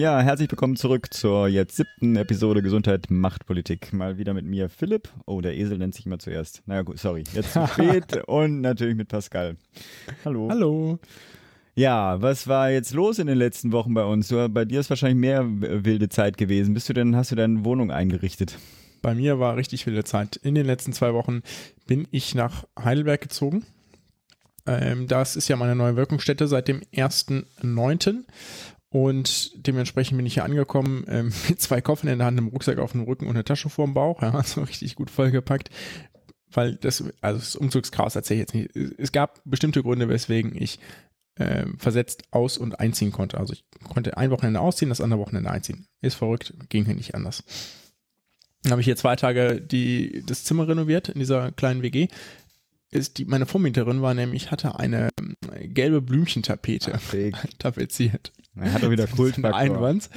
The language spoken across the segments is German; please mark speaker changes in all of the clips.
Speaker 1: Ja, herzlich willkommen zurück zur jetzt siebten Episode Gesundheit macht Politik. Mal wieder mit mir Philipp. Oh, der Esel nennt sich immer zuerst. Naja, gut, sorry. Jetzt zu spät und natürlich mit Pascal. Hallo.
Speaker 2: Hallo.
Speaker 1: Ja, was war jetzt los in den letzten Wochen bei uns? Du, bei dir ist wahrscheinlich mehr wilde Zeit gewesen. Bist du denn, hast du deine Wohnung eingerichtet?
Speaker 2: Bei mir war richtig wilde Zeit. In den letzten zwei Wochen bin ich nach Heidelberg gezogen. Ähm, das ist ja meine neue Wirkungsstätte seit dem 1.9. Und dementsprechend bin ich hier angekommen ähm, mit zwei Koffern in der Hand, einem Rucksack auf dem Rücken und einer Tasche vorm Bauch. Ja, so richtig gut vollgepackt. Weil das, also das Umzugschaos erzähle ich jetzt nicht. Es gab bestimmte Gründe, weswegen ich äh, versetzt aus- und einziehen konnte. Also ich konnte ein Wochenende ausziehen, das andere Wochenende einziehen. Ist verrückt, ging hier nicht anders. Dann habe ich hier zwei Tage die, das Zimmer renoviert in dieser kleinen WG. Ist die, meine Vormieterin war nämlich, hatte eine gelbe Blümchentapete tapeziert.
Speaker 1: Er hat doch wieder Kultfaktor.
Speaker 2: Einwands.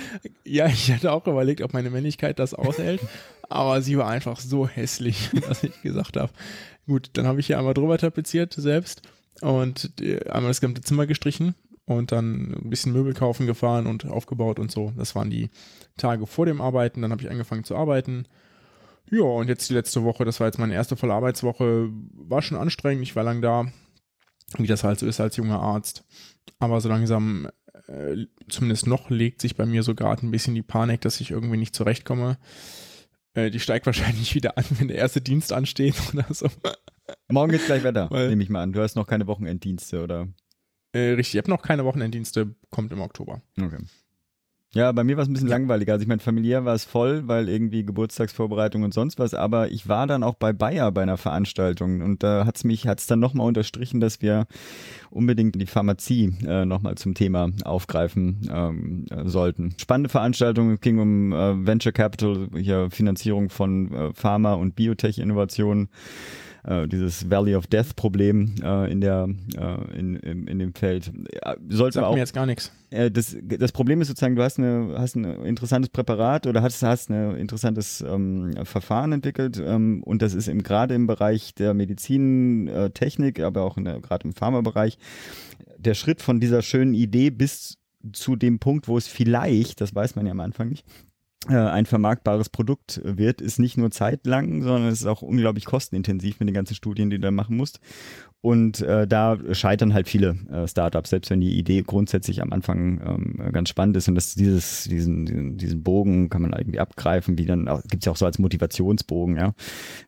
Speaker 2: Ja, ich hatte auch überlegt, ob meine Männlichkeit das aushält, aber sie war einfach so hässlich, dass ich gesagt habe, gut, dann habe ich hier einmal drüber tapeziert selbst und einmal das gesamte Zimmer gestrichen und dann ein bisschen Möbel kaufen gefahren und aufgebaut und so. Das waren die Tage vor dem Arbeiten. Dann habe ich angefangen zu arbeiten. Ja, und jetzt die letzte Woche, das war jetzt meine erste volle Arbeitswoche, war schon anstrengend. Ich war lang da, wie das halt so ist als junger Arzt. Aber so langsam, äh, zumindest noch, legt sich bei mir so gerade ein bisschen die Panik, dass ich irgendwie nicht zurechtkomme. Äh, die steigt wahrscheinlich wieder an, wenn der erste Dienst ansteht oder so.
Speaker 1: Morgen geht's gleich weiter, nehme ich mal an. Du hast noch keine Wochenenddienste, oder?
Speaker 2: Äh, richtig, ich habe noch keine Wochenenddienste, kommt im Oktober.
Speaker 1: Okay. Ja, bei mir war es ein bisschen ja. langweiliger. Also ich meine, familiär war es voll, weil irgendwie Geburtstagsvorbereitung und sonst was, aber ich war dann auch bei Bayer bei einer Veranstaltung und da hat's mich, hat's dann nochmal unterstrichen, dass wir unbedingt die Pharmazie äh, nochmal zum Thema aufgreifen ähm, äh, sollten. Spannende Veranstaltung, ging um äh, Venture Capital, hier Finanzierung von äh, Pharma- und Biotech-Innovationen äh, dieses Valley of Death Problem äh, in der äh, in, in, in dem Feld.
Speaker 2: Sollte Sagt auch, mir jetzt gar nichts.
Speaker 1: Äh, das, das Problem ist sozusagen, du hast, eine, hast ein interessantes Präparat oder hast, hast ein interessantes ähm, Verfahren entwickelt ähm, und das ist gerade im Bereich der Medizintechnik, äh, aber auch gerade im Pharmabereich, der Schritt von dieser schönen Idee bis zu dem Punkt, wo es vielleicht, das weiß man ja am Anfang nicht, äh, ein vermarktbares Produkt wird, ist nicht nur zeitlang, sondern es ist auch unglaublich kostenintensiv mit den ganzen Studien, die du da machen musst. Und äh, da scheitern halt viele äh, Startups, selbst wenn die Idee grundsätzlich am Anfang ähm, ganz spannend ist und das, dieses, diesen, diesen, diesen Bogen kann man irgendwie abgreifen, wie dann gibt's ja auch so als Motivationsbogen, ja.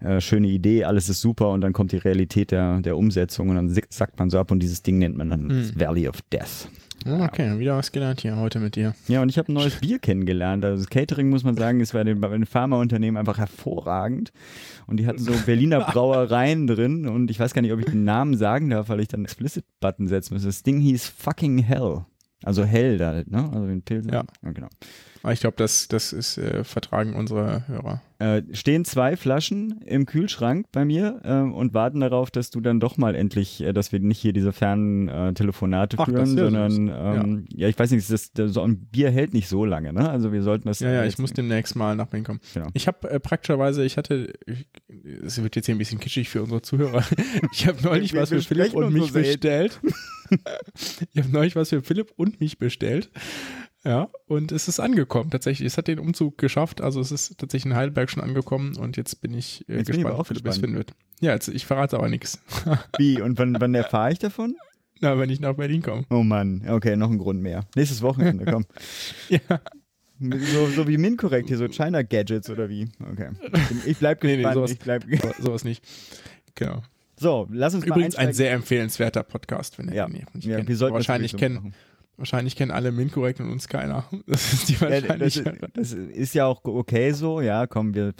Speaker 1: Äh, schöne Idee, alles ist super und dann kommt die Realität der, der Umsetzung und dann sackt man so ab und dieses Ding nennt man dann mhm. Valley of Death.
Speaker 2: Okay, wieder was gelernt hier heute mit dir.
Speaker 1: Ja, und ich habe ein neues Bier kennengelernt. Also das Catering, muss man sagen, ist bei den, bei den Pharmaunternehmen einfach hervorragend. Und die hatten so Berliner Brauereien drin. Und ich weiß gar nicht, ob ich den Namen sagen darf, weil ich dann Explicit-Button setzen muss. Das Ding hieß Fucking Hell. Also hell da, ne? Also den Pilsen.
Speaker 2: Ja. ja genau. Aber ich glaube, das, das ist äh, Vertragen unserer Hörer.
Speaker 1: Äh, stehen zwei Flaschen im Kühlschrank bei mir äh, und warten darauf, dass du dann doch mal endlich, äh, dass wir nicht hier diese fernen äh, Telefonate Ach, führen, sondern ähm, ja. ja. ich weiß nicht, das, das, so ein Bier hält nicht so lange, ne? Also wir sollten das.
Speaker 2: Ja, ja, ich muss demnächst mal nach Berlin kommen. Genau. Ich habe äh, praktischerweise, ich hatte, es wird jetzt hier ein bisschen kitschig für unsere Zuhörer. ich habe neulich was für Philipp und mich bestellt. ich habe neulich was für Philipp und mich bestellt. Ja, und es ist angekommen tatsächlich. Es hat den Umzug geschafft. Also es ist tatsächlich in Heidelberg schon angekommen und jetzt bin ich äh, jetzt gespannt, ob Philipp es finden wird. Ja, jetzt, ich verrate aber nichts.
Speaker 1: Wie? Und wann, wann erfahre ich davon?
Speaker 2: Na, wenn ich nach Berlin komme.
Speaker 1: Oh Mann, okay, noch ein Grund mehr. Nächstes Wochenende, komm. ja. So, so wie Minkorrekt hier, so China Gadgets oder wie? Okay. Ich bleib gespannt. Nee, nee,
Speaker 2: sowas,
Speaker 1: ich bleib
Speaker 2: sowas nicht. Genau.
Speaker 1: So, lass uns
Speaker 2: Übrigens ein sehr empfehlenswerter Podcast, wenn ihr
Speaker 1: ja.
Speaker 2: nicht
Speaker 1: ja, kennt. Wir sollten
Speaker 2: wahrscheinlich kennen. Wahrscheinlich kennen alle Minkorrekt und uns keiner. Das ist die Wahrscheinlichkeit.
Speaker 1: Ja, das, das, ist ja auch okay so, ja, kommen wir,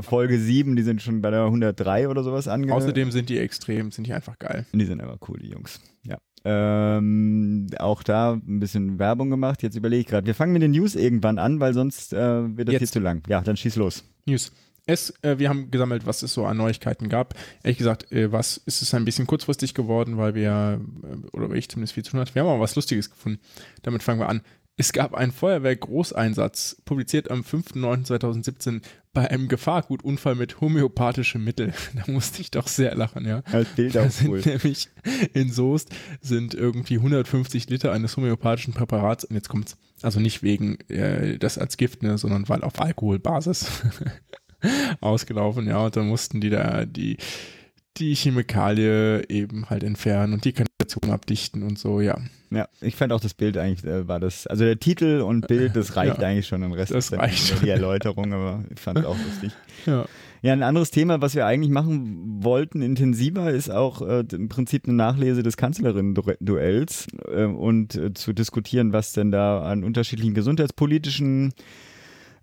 Speaker 1: Folge 7, die sind schon bei der 103 oder sowas angekommen.
Speaker 2: Außerdem sind die extrem, sind die einfach geil.
Speaker 1: Die sind aber cool, die Jungs, ja. Ähm, auch da ein bisschen Werbung gemacht. Jetzt überlege ich gerade. Wir fangen mit den News irgendwann an, weil sonst äh, wird das Jetzt. hier zu lang. Ja, dann schieß los.
Speaker 2: News. Es, äh, wir haben gesammelt, was es so an Neuigkeiten gab. Ehrlich gesagt, äh, was ist es ein bisschen kurzfristig geworden, weil wir, äh, oder ich zumindest viel zu tun hatte. Wir haben aber was Lustiges gefunden. Damit fangen wir an. Es gab einen Feuerwehr-Großeinsatz, publiziert am 5.9.2017 bei einem Gefahrgutunfall mit homöopathischem Mittel. Da musste ich doch sehr lachen, ja.
Speaker 1: Als Bild auch
Speaker 2: sind
Speaker 1: cool.
Speaker 2: nämlich in Soest sind irgendwie 150 Liter eines homöopathischen Präparats, und jetzt kommt's, also nicht wegen äh, das als Gift, ne, sondern weil auf Alkoholbasis ausgelaufen, ja, und dann mussten die da die die Chemikalie eben halt entfernen und die Kanalisation abdichten und so, ja.
Speaker 1: Ja, ich fand auch das Bild eigentlich, äh, war das, also der Titel und Bild, das reicht
Speaker 2: Ja.
Speaker 1: eigentlich schon, den Rest
Speaker 2: Das reicht
Speaker 1: die Erläuterung, aber ich fand es auch lustig.
Speaker 2: Ja.
Speaker 1: Ja, ein anderes Thema, was wir eigentlich machen wollten, intensiver, ist auch äh, im Prinzip eine Nachlese des Kanzlerinnen-Duells äh, und äh, zu diskutieren, was denn da an unterschiedlichen gesundheitspolitischen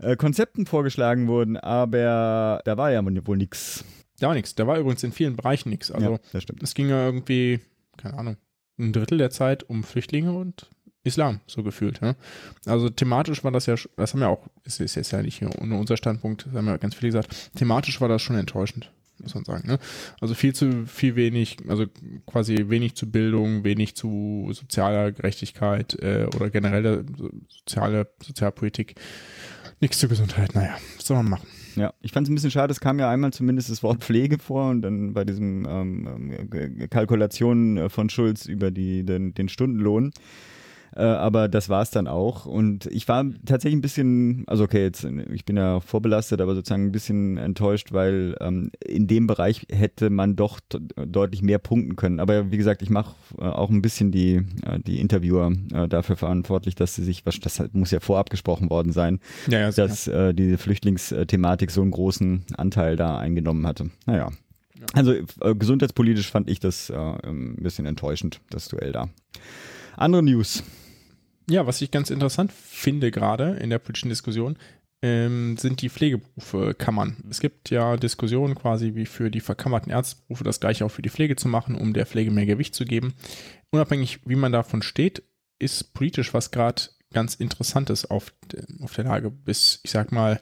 Speaker 1: äh, Konzepten vorgeschlagen wurden, aber da war ja wohl nix.
Speaker 2: Da war nichts. Da war übrigens in vielen Bereichen nichts. Also
Speaker 1: ja, das stimmt.
Speaker 2: es ging ja irgendwie, keine Ahnung, ein Drittel der Zeit um Flüchtlinge und Islam, so gefühlt. Ja? Also thematisch war das ja, das haben wir auch, es ist jetzt ja nicht nur unser Standpunkt, das haben ja ganz viele gesagt, thematisch war das schon enttäuschend, muss man sagen. Ne? Also viel zu, viel wenig, also quasi wenig zu Bildung, wenig zu sozialer Gerechtigkeit äh, oder generelle so- soziale Sozialpolitik, nichts zur Gesundheit. Naja, was soll man machen?
Speaker 1: Ja, ich fand es ein bisschen schade, es kam ja einmal zumindest das Wort Pflege vor und dann bei diesem ähm, ähm, Kalkulationen äh, von Schulz über die, den, den Stundenlohn. Äh, aber das war es dann auch. Und ich war tatsächlich ein bisschen, also okay, jetzt, ich bin ja vorbelastet, aber sozusagen ein bisschen enttäuscht, weil ähm, in dem Bereich hätte man doch deutlich mehr punkten können. Aber wie gesagt, ich mache äh, auch ein bisschen die, äh, die Interviewer äh, dafür verantwortlich, dass sie sich, was das muss ja vorab gesprochen worden sein,
Speaker 2: Ja, ja,
Speaker 1: dass äh, diese Flüchtlingsthematik so einen großen Anteil da eingenommen hatte. Naja. Also äh, gesundheitspolitisch fand ich das ein bisschen enttäuschend, das Duell da. Andere News.
Speaker 2: Ja, was ich ganz interessant finde gerade in der politischen Diskussion, ähm, sind die Pflegeberufe Kammern. Es gibt ja Diskussionen quasi wie für die verkammerten Ärzteberufe das gleiche auch für die Pflege zu machen, um der Pflege mehr Gewicht zu geben. Unabhängig, wie man davon steht, ist politisch was gerade ganz Interessantes auf, auf der Lage. Bis, ich sag mal,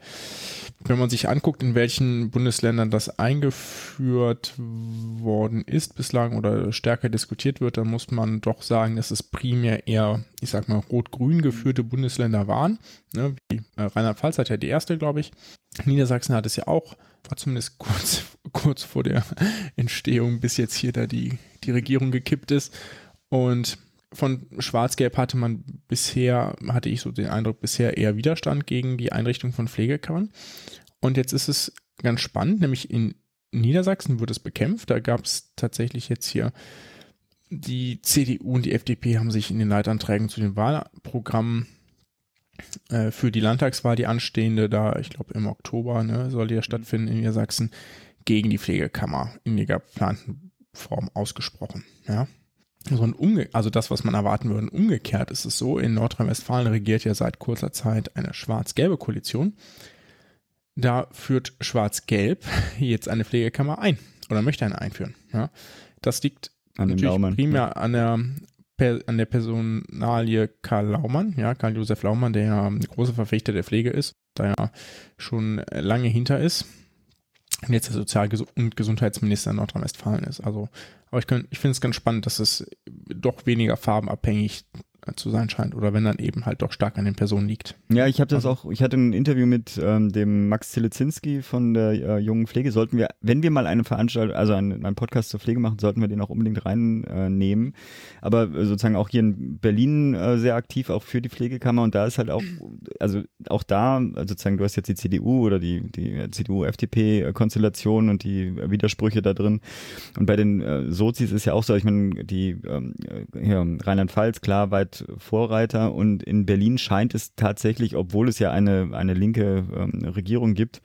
Speaker 2: wenn man sich anguckt, in welchen Bundesländern das eingeführt worden ist bislang oder stärker diskutiert wird, dann muss man doch sagen, dass es primär eher, ich sag mal, rot-grün geführte Bundesländer waren. Ne, wie äh, Rheinland-Pfalz hat ja die erste, glaube ich. Niedersachsen hat es ja auch, war zumindest kurz, kurz vor der Entstehung, bis jetzt hier da die, die Regierung gekippt ist. Und von Schwarz-Gelb hatte man bisher, hatte ich so den Eindruck, bisher eher Widerstand gegen die Einrichtung von Pflegekammern. Und jetzt ist es ganz spannend, nämlich in Niedersachsen wird es bekämpft. Da gab es tatsächlich jetzt hier die CDU und die FDP haben sich in den Leitanträgen zu den Wahlprogrammen äh, für die Landtagswahl, die anstehende, da ich glaube im Oktober ne, soll die ja stattfinden in Niedersachsen, gegen die Pflegekammer in der geplanten Form ausgesprochen. Ja. So ein umge also das, was man erwarten würde, umgekehrt ist es so, in Nordrhein-Westfalen regiert ja seit kurzer Zeit eine schwarz-gelbe Koalition. Da führt Schwarz-Gelb jetzt eine Pflegekammer ein oder möchte eine einführen. Ja. Das liegt
Speaker 1: An
Speaker 2: natürlich
Speaker 1: Laumann.
Speaker 2: primär an der, an der Personalie Karl Laumann, ja, Karl-Josef Laumann, der ja ein großer Verfechter der Pflege ist, da er schon lange hinter ist jetzt der Sozial- und Gesundheitsminister in Nordrhein-Westfalen ist. Also, aber ich, ich finde es ganz spannend, dass es doch weniger farbenabhängig zu sein scheint oder wenn dann eben halt doch stark an den Personen liegt.
Speaker 1: Ja, ich habe das
Speaker 2: Also-
Speaker 1: auch, ich hatte ein Interview mit ähm, dem Max Zilizinski von der äh, jungen Pflege. Sollten wir, wenn wir mal eine Veranstaltung, also einen, einen Podcast zur Pflege machen, sollten wir den auch unbedingt reinnehmen. Äh. Aber äh, sozusagen auch hier in Berlin äh, sehr aktiv, auch für die Pflegekammer. Und da ist halt auch, also auch da, also sozusagen, du hast jetzt die CDU oder die, die CDU-FDP-Konstellation und die äh, Widersprüche da drin. Und bei den äh, Sozis ist ja auch so, ich meine, die ähm, äh, hier, Rheinland-Pfalz, klar, weit Vorreiter und in Berlin scheint es tatsächlich, obwohl es ja eine, eine linke ähm, Regierung gibt,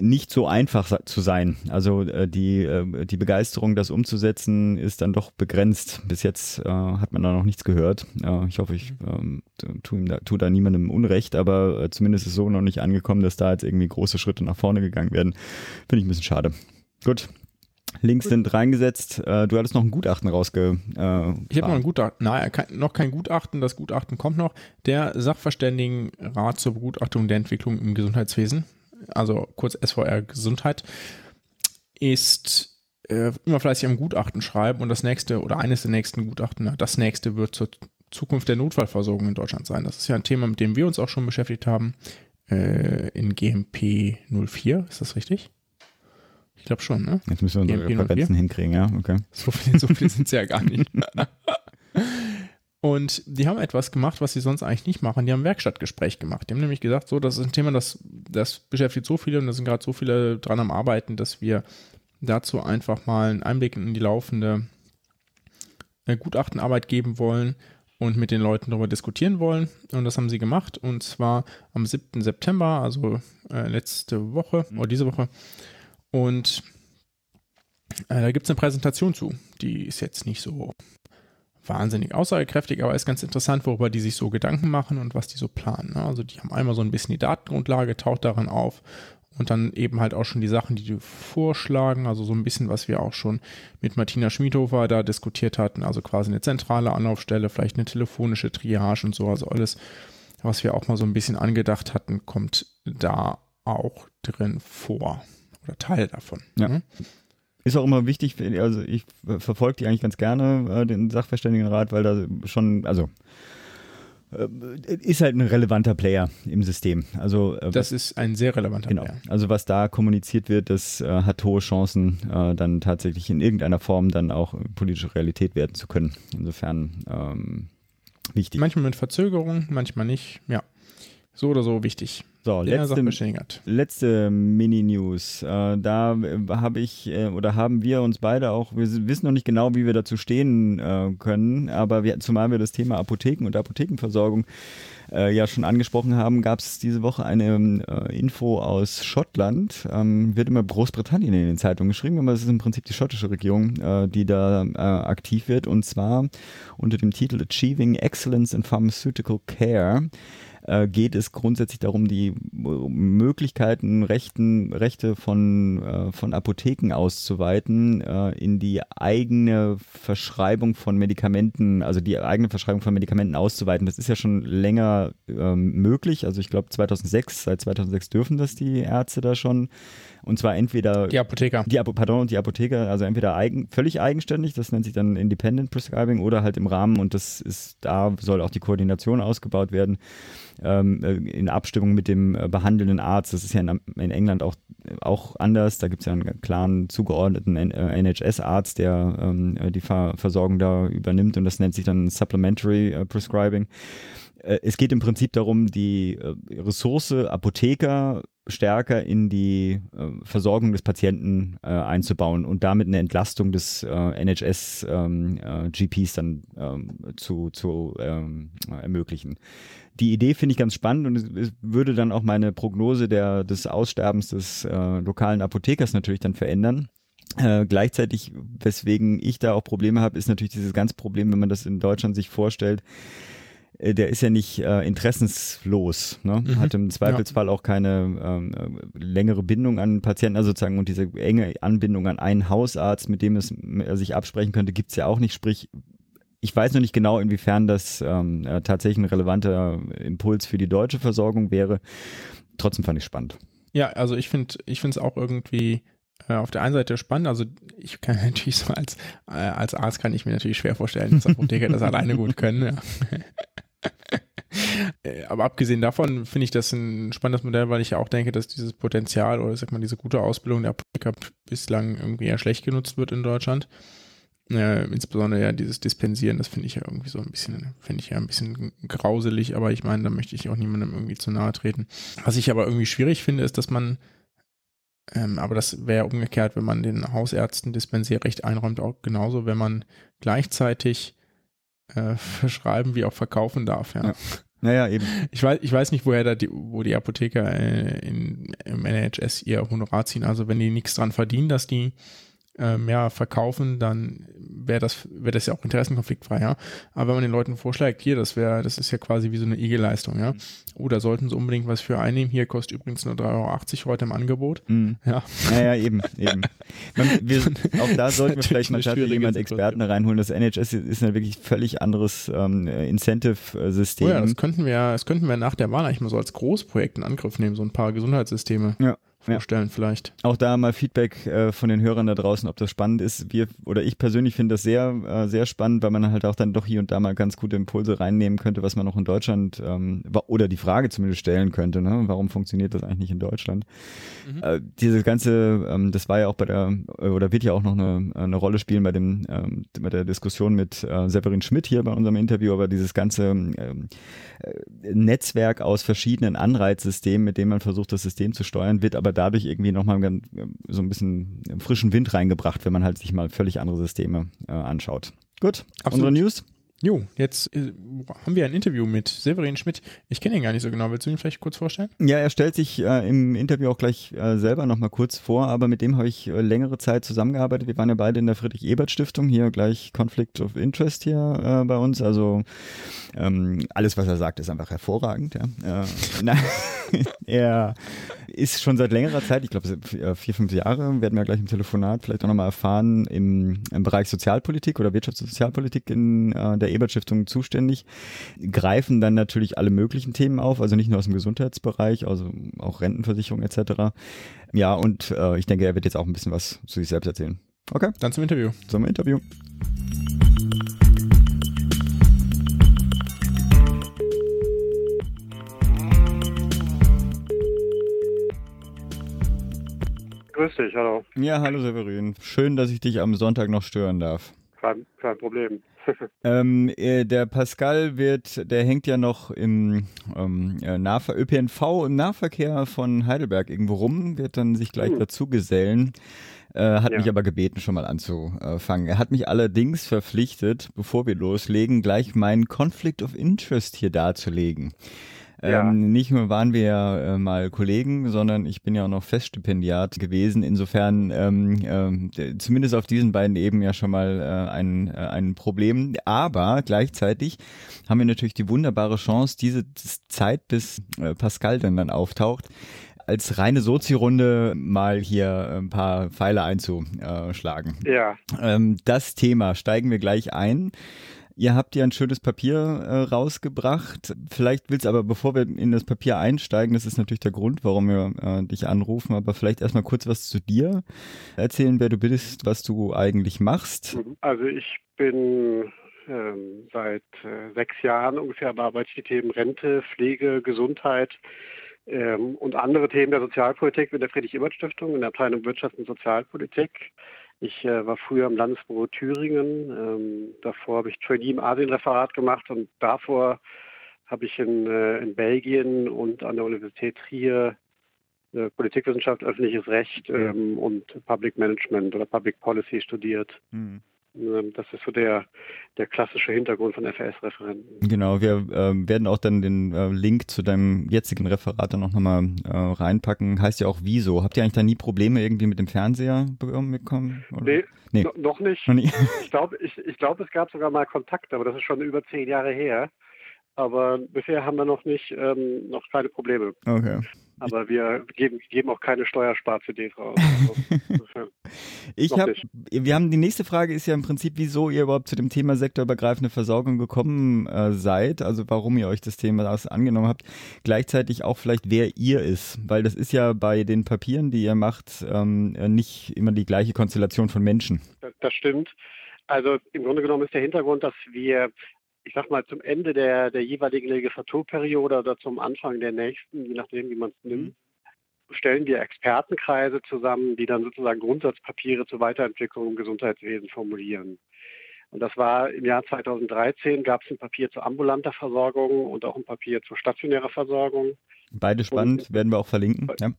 Speaker 1: nicht so einfach zu sein. Also äh, die, äh, die Begeisterung, das umzusetzen, ist dann doch begrenzt. Bis jetzt äh, hat man da noch nichts gehört. Ich hoffe, ich ähm, tu, ihm da, tu da niemandem Unrecht, aber äh, zumindest ist so noch nicht angekommen, dass da jetzt irgendwie große Schritte nach vorne gegangen werden. Finde ich ein bisschen schade. Gut. Links sind reingesetzt. Äh, du hattest noch ein Gutachten rausge. Äh,
Speaker 2: Ich habe noch ein Gutachten, nein, kein, noch kein Gutachten, das Gutachten kommt noch. Der Sachverständigenrat zur Begutachtung der Entwicklung im Gesundheitswesen also kurz SVR Gesundheit, ist äh, immer fleißig am Gutachten schreiben und das nächste oder eines der nächsten Gutachten, das nächste wird zur Zukunft der Notfallversorgung in Deutschland sein. Das ist ja ein Thema, mit dem wir uns auch schon beschäftigt haben äh, in GMP 04, ist das richtig? Ich glaube schon, ne?
Speaker 1: Jetzt müssen wir unsere Referenzen hinkriegen, ja, okay.
Speaker 2: So viele, so viele sind es ja gar nicht. Und die haben etwas gemacht, was sie sonst eigentlich nicht machen. Die haben ein Werkstattgespräch gemacht. Die haben nämlich gesagt, so, das ist ein Thema, das, das beschäftigt so viele und da sind gerade so viele dran am Arbeiten, dass wir dazu einfach mal einen Einblick in die laufende äh, Gutachtenarbeit geben wollen und mit den Leuten darüber diskutieren wollen. Und das haben sie gemacht. Und zwar am 7. September, also äh, letzte Woche mhm. oder diese Woche. Und äh, da gibt es eine Präsentation zu. Die ist jetzt nicht so wahnsinnig aussagekräftig, aber ist ganz interessant, worüber die sich so Gedanken machen und was die so planen. Ne? Also die haben einmal so ein bisschen die Datengrundlage, taucht darin auf und dann eben halt auch schon die Sachen, die die vorschlagen, also so ein bisschen, was wir auch schon mit Martina Schmiedhofer da diskutiert hatten, also quasi eine zentrale Anlaufstelle, vielleicht eine telefonische Triage und so, also alles, was wir auch mal so ein bisschen angedacht hatten, kommt da auch drin vor oder Teil davon.
Speaker 1: Ja. Mhm. Ist auch immer wichtig, also ich verfolge die eigentlich ganz gerne, äh, den Sachverständigenrat, weil da schon, also äh, ist halt ein relevanter Player im System. Also
Speaker 2: äh, das ist ein sehr relevanter
Speaker 1: genau.
Speaker 2: Player.
Speaker 1: Also was da kommuniziert wird, das äh, hat hohe Chancen, äh, dann tatsächlich in irgendeiner Form dann auch politische Realität werden zu können. Insofern ähm, wichtig.
Speaker 2: Manchmal mit Verzögerung, manchmal nicht. Ja, so oder so wichtig.
Speaker 1: So, letzte, letzte Mini-News. Äh, da habe ich äh, oder haben wir uns beide auch, wir wissen noch nicht genau, wie wir dazu stehen äh, können, aber wir, zumal wir das Thema Apotheken und Apothekenversorgung äh, ja schon angesprochen haben, gab es diese Woche eine äh, Info aus Schottland. Ähm, wird immer Großbritannien in den Zeitungen geschrieben, aber es ist im Prinzip die schottische Regierung, äh, die da aktiv wird und zwar unter dem Titel Achieving Excellence in Pharmaceutical Care äh, geht es grundsätzlich darum, die Möglichkeiten, Rechten, Rechte von, äh, von Apotheken auszuweiten äh, in die eigene Verschreibung von Medikamenten, also die eigene Verschreibung von Medikamenten auszuweiten. Das ist ja schon länger ähm, möglich. Also ich glaube 2006, seit 2006 dürfen das die Ärzte da schon. Und zwar entweder
Speaker 2: die Apotheker.
Speaker 1: Die, pardon, die Apotheker, also entweder eigen, völlig eigenständig, das nennt sich dann Independent Prescribing, oder halt im Rahmen, und das ist, da soll auch die Koordination ausgebaut werden ähm, äh, in Abstimmung mit dem äh, behandelnden Arzt. Das ist ja in, in England auch, auch anders. Da gibt es ja einen klaren zugeordneten NHS-Arzt, der ähm, äh, die Ver Versorgung da übernimmt und das nennt sich dann Supplementary äh, Prescribing. Äh, es geht im Prinzip darum, die äh, Ressource Apotheker stärker in die äh, Versorgung des Patienten äh, einzubauen und damit eine Entlastung des äh, NHS ähm, äh, GPs dann ähm, zu, zu ähm, ermöglichen. Die Idee finde ich ganz spannend und es, es, würde dann auch meine Prognose der, des Aussterbens des äh, lokalen Apothekers natürlich dann verändern. Äh, gleichzeitig, weswegen ich da auch Probleme habe, ist natürlich dieses ganze Problem, wenn man das in Deutschland sich vorstellt, der ist ja nicht äh, interessenslos, ne? Mhm. hat im Zweifelsfall ja. auch keine ähm, äh, längere Bindung an Patienten, also sozusagen und diese enge Anbindung an einen Hausarzt, mit dem es er sich absprechen könnte, gibt's ja auch nicht. Sprich, ich weiß noch nicht genau, inwiefern das ähm, äh, tatsächlich ein relevanter Impuls für die deutsche Versorgung wäre. Trotzdem fand ich spannend.
Speaker 2: Ja, also ich finde, ich finde es auch irgendwie äh, auf der einen Seite spannend. Also ich kann natürlich so als äh, als Arzt kann ich mir natürlich schwer vorstellen, dass Apotheker das alleine gut können. Ja. Äh, aber abgesehen davon finde ich das ein spannendes Modell, weil ich ja auch denke, dass dieses Potenzial oder sag mal diese gute Ausbildung der Apotheker bislang irgendwie eher schlecht genutzt wird in Deutschland. Äh, insbesondere ja dieses Dispensieren, das finde ich ja irgendwie so ein bisschen, finde ich ja ein bisschen grauselig, aber ich meine, da möchte ich auch niemandem irgendwie zu nahe treten. Was ich aber irgendwie schwierig finde, ist, dass man, ähm, aber das wäre umgekehrt, wenn man den Hausärzten Dispensierrecht einräumt, auch genauso, wenn man gleichzeitig äh, verschreiben wie auch verkaufen darf, ja. ja.
Speaker 1: Naja, eben.
Speaker 2: Ich weiß, ich weiß nicht, woher da die, wo die Apotheker äh, in, im NHS ihr Honorar ziehen. Also wenn die nichts dran verdienen, dass die äh, mehr verkaufen, dann wäre das, wäre das ja auch interessenkonfliktfrei, ja. Aber wenn man den Leuten vorschlägt, hier, das wäre, das ist ja quasi wie so eine IG-Leistung, ja. Oh, da sollten sie unbedingt was für einnehmen. Hier kostet übrigens nur 3,80 Euro heute im Angebot.
Speaker 1: Mhm.
Speaker 2: Ja.
Speaker 1: Naja, eben, eben. Man, wir, auch da sollten wir vielleicht mal jemand Experten reinholen. Das NHS ist ein wirklich völlig anderes ähm, Incentive-System.
Speaker 2: Oh ja, das könnten wir, das könnten wir nach der Wahl eigentlich mal so als Großprojekt in Angriff nehmen, so ein paar Gesundheitssysteme.
Speaker 1: Ja
Speaker 2: vorstellen ja. vielleicht.
Speaker 1: Auch da mal Feedback äh, von den Hörern da draußen, ob das spannend ist. Wir oder ich persönlich finde das sehr, äh, sehr spannend, weil man halt auch dann doch hier und da mal ganz gute Impulse reinnehmen könnte, was man noch in Deutschland ähm, oder die Frage zumindest stellen könnte, ne? warum funktioniert das eigentlich nicht in Deutschland? Mhm. Äh, dieses ganze, ähm, das war ja auch bei der, äh, oder wird ja auch noch eine, eine Rolle spielen bei dem, ähm, bei der Diskussion mit äh, Severin Schmidt hier bei unserem Interview, aber dieses ganze ähm, äh, Netzwerk aus verschiedenen Anreizsystemen, mit dem man versucht, das System zu steuern, wird aber dadurch irgendwie nochmal so ein bisschen frischen Wind reingebracht, wenn man halt sich mal völlig andere Systeme äh, anschaut. Gut, Absolut. unsere News.
Speaker 2: Jo, jetzt äh, haben wir ein Interview mit Severin Schmidt. Ich kenne ihn gar nicht so genau. Willst du ihn vielleicht kurz vorstellen?
Speaker 1: Ja, er stellt sich äh, im Interview auch gleich äh, selber nochmal kurz vor, aber mit dem habe ich äh, längere Zeit zusammengearbeitet. Wir waren ja beide in der Friedrich-Ebert-Stiftung, hier gleich Conflict of Interest hier äh, bei uns. Also ähm, alles, was er sagt, ist einfach hervorragend. Ja. Äh, nein, er ist schon seit längerer Zeit, ich glaube äh, vier, fünf Jahre, werden wir gleich im Telefonat vielleicht auch nochmal erfahren, im, im Bereich Sozialpolitik oder Wirtschafts- und Sozialpolitik in äh, der Ebert-Stiftung zuständig, greifen dann natürlich alle möglichen Themen auf, also nicht nur aus dem Gesundheitsbereich, also auch Rentenversicherung etc. Ja, und äh, ich denke, er wird jetzt auch ein bisschen was zu sich selbst erzählen.
Speaker 2: Okay. Dann zum Interview.
Speaker 1: Zum Interview.
Speaker 3: Grüß dich, hallo.
Speaker 1: Ja, hallo Severin. Schön, dass ich dich am Sonntag noch stören darf.
Speaker 3: Kein, kein Problem.
Speaker 1: ähm, äh, der Pascal wird, der hängt ja noch im ähm, Nahver ÖPNV im Nahverkehr von Heidelberg irgendwo rum, wird dann sich gleich hm. dazu gesellen. Äh, hat ja. mich aber gebeten, schon mal anzufangen. Er hat mich allerdings verpflichtet, bevor wir loslegen, gleich meinen Conflict of Interest hier darzulegen. Ja. Ähm, nicht nur waren wir ja äh, mal Kollegen, sondern ich bin ja auch noch Feststipendiat gewesen. Insofern ähm, äh, zumindest auf diesen beiden Ebenen ja schon mal äh, ein, äh, ein Problem. Aber gleichzeitig haben wir natürlich die wunderbare Chance, diese Zeit, bis äh, Pascal dann dann auftaucht, als reine Sozi-Runde mal hier ein paar Pfeile einzuschlagen.
Speaker 3: Ja.
Speaker 1: Ähm, das Thema steigen wir gleich ein. Ihr habt ja ein schönes Papier äh, rausgebracht. Vielleicht willst aber, bevor wir in das Papier einsteigen, das ist natürlich der Grund, warum wir äh, dich anrufen, aber vielleicht erstmal kurz was zu dir erzählen, wer du bist, was du eigentlich machst.
Speaker 3: Mhm. Also ich bin ähm, seit äh, sechs Jahren ungefähr bearbeite ich die Themen Rente, Pflege, Gesundheit ähm, und andere Themen der Sozialpolitik mit der Friedrich-Ebert-Stiftung in der Abteilung Wirtschaft und Sozialpolitik. Ich äh, war früher im Landesbüro Thüringen. Ähm, davor habe ich Trainee im Asienreferat gemacht und davor habe ich in, äh, in Belgien und an der Universität Trier äh, Politikwissenschaft, öffentliches Recht ähm, und Public Management oder Public Policy studiert. Mhm. Ähm, das ist so der, der klassische Hintergrund von FAS-Referenten.
Speaker 1: Genau, wir äh, werden auch dann den äh, Link zu deinem jetzigen Referat dann auch nochmal äh, reinpacken. Heißt ja auch Wieso. Habt ihr eigentlich da nie Probleme irgendwie mit dem Fernseher bekommen?
Speaker 3: Oder? Nee, nee. No, noch nicht. Noch nie. ich glaube, ich, ich glaub, es gab sogar mal Kontakt, aber das ist schon über zehn Jahre her. Aber bisher haben wir noch nicht, ähm, noch keine Probleme.
Speaker 1: Okay.
Speaker 3: Aber wir geben, geben auch keine Steuerspar-CDs raus.
Speaker 1: Also, ich habe, wir haben die nächste Frage ist ja im Prinzip, wieso ihr überhaupt zu dem Thema sektorübergreifende Versorgung gekommen äh, seid, also warum ihr euch das Thema das angenommen habt. Gleichzeitig auch vielleicht, wer ihr ist, weil das ist ja bei den Papieren, die ihr macht, ähm, nicht immer die gleiche Konstellation von Menschen.
Speaker 3: Das, das stimmt. Also im Grunde genommen ist der Hintergrund, dass wir ich sag mal, zum Ende der, der jeweiligen Legislaturperiode oder zum Anfang der nächsten, je nachdem, wie man es nimmt, stellen wir Expertenkreise zusammen, die dann sozusagen Grundsatzpapiere zur Weiterentwicklung im Gesundheitswesen formulieren. Und das war im Jahr 2013 gab es ein Papier zur ambulanter Versorgung und auch ein Papier zur stationärer Versorgung.
Speaker 1: Beide spannend, und, werden wir auch verlinken. Ja.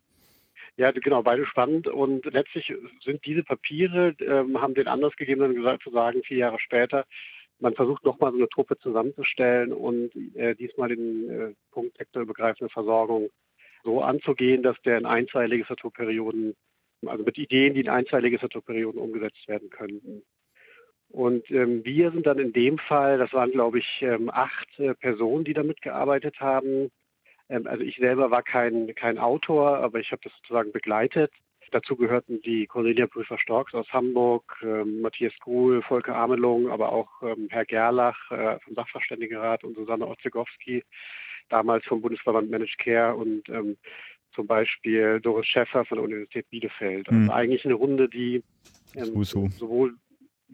Speaker 3: Ja, genau, beide spannend. Und letztlich sind diese Papiere, ähm, haben den Anlass gegeben, dann gesagt zu sagen, vier Jahre später, man versucht nochmal so eine Truppe zusammenzustellen und äh, diesmal den äh, Punkt sektorübergreifende Versorgung so anzugehen, dass der in ein, zwei Legislaturperioden Also mit Ideen, die in ein, zwei Legislaturperioden umgesetzt werden könnten. Und ähm, wir sind dann in dem Fall, das waren glaube ich ähm, acht äh, Personen, die damit gearbeitet haben. Ähm, also ich selber war kein, kein Autor, aber ich habe das sozusagen begleitet. Dazu gehörten die Cornelia Prüfer-Storks aus Hamburg, ähm, Matthias Gruhl, Volker Amelung, aber auch ähm, Herr Gerlach äh, vom Sachverständigenrat und Susanne Otzegowski, damals vom Bundesverband Managed Care und ähm, zum Beispiel Doris Schäffer von der Universität Bielefeld. Also
Speaker 1: Mhm.
Speaker 3: eigentlich eine Runde, die ähm, sowohl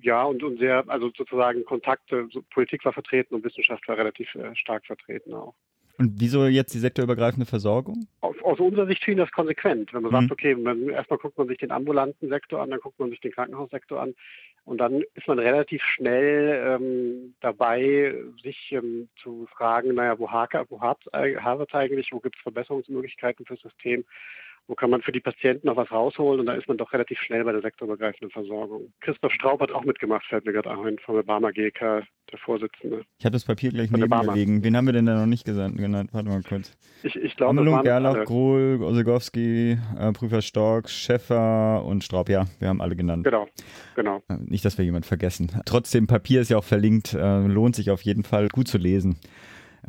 Speaker 3: ja und, und sehr, also sozusagen Kontakte, so Politik war vertreten und Wissenschaft war relativ äh, stark vertreten auch.
Speaker 1: Und wieso jetzt die sektorübergreifende Versorgung?
Speaker 3: Aus, aus unserer Sicht schien das konsequent. Wenn man
Speaker 1: Mhm.
Speaker 3: sagt, okay, man, erstmal guckt man sich den ambulanten Sektor an, dann guckt man sich den Krankenhaussektor an und dann ist man relativ schnell ähm, dabei, sich ähm, zu fragen, naja, wo hakt wo hakt es eigentlich, wo gibt es Verbesserungsmöglichkeiten fürs System, wo kann man für die Patienten noch was rausholen und da ist man doch relativ schnell bei der sektorübergreifenden Versorgung. Christoph Straub hat auch mitgemacht, fällt mir gerade ein, vom Obama GK, der Vorsitzende.
Speaker 1: Ich habe das Papier gleich neben mir liegen. Wen haben wir denn da noch nicht gesandt, genannt? Warte mal kurz.
Speaker 3: Ich, ich glaube,
Speaker 1: Amelung, Gerlach. Grohl, Osegowski, äh, Prüfer Stork, Schäffer und Straub. Ja, wir haben alle genannt.
Speaker 3: Genau, genau.
Speaker 1: Äh, Nicht, dass wir jemand vergessen. Trotzdem, Papier ist ja auch verlinkt, äh, lohnt sich auf jeden Fall gut zu lesen.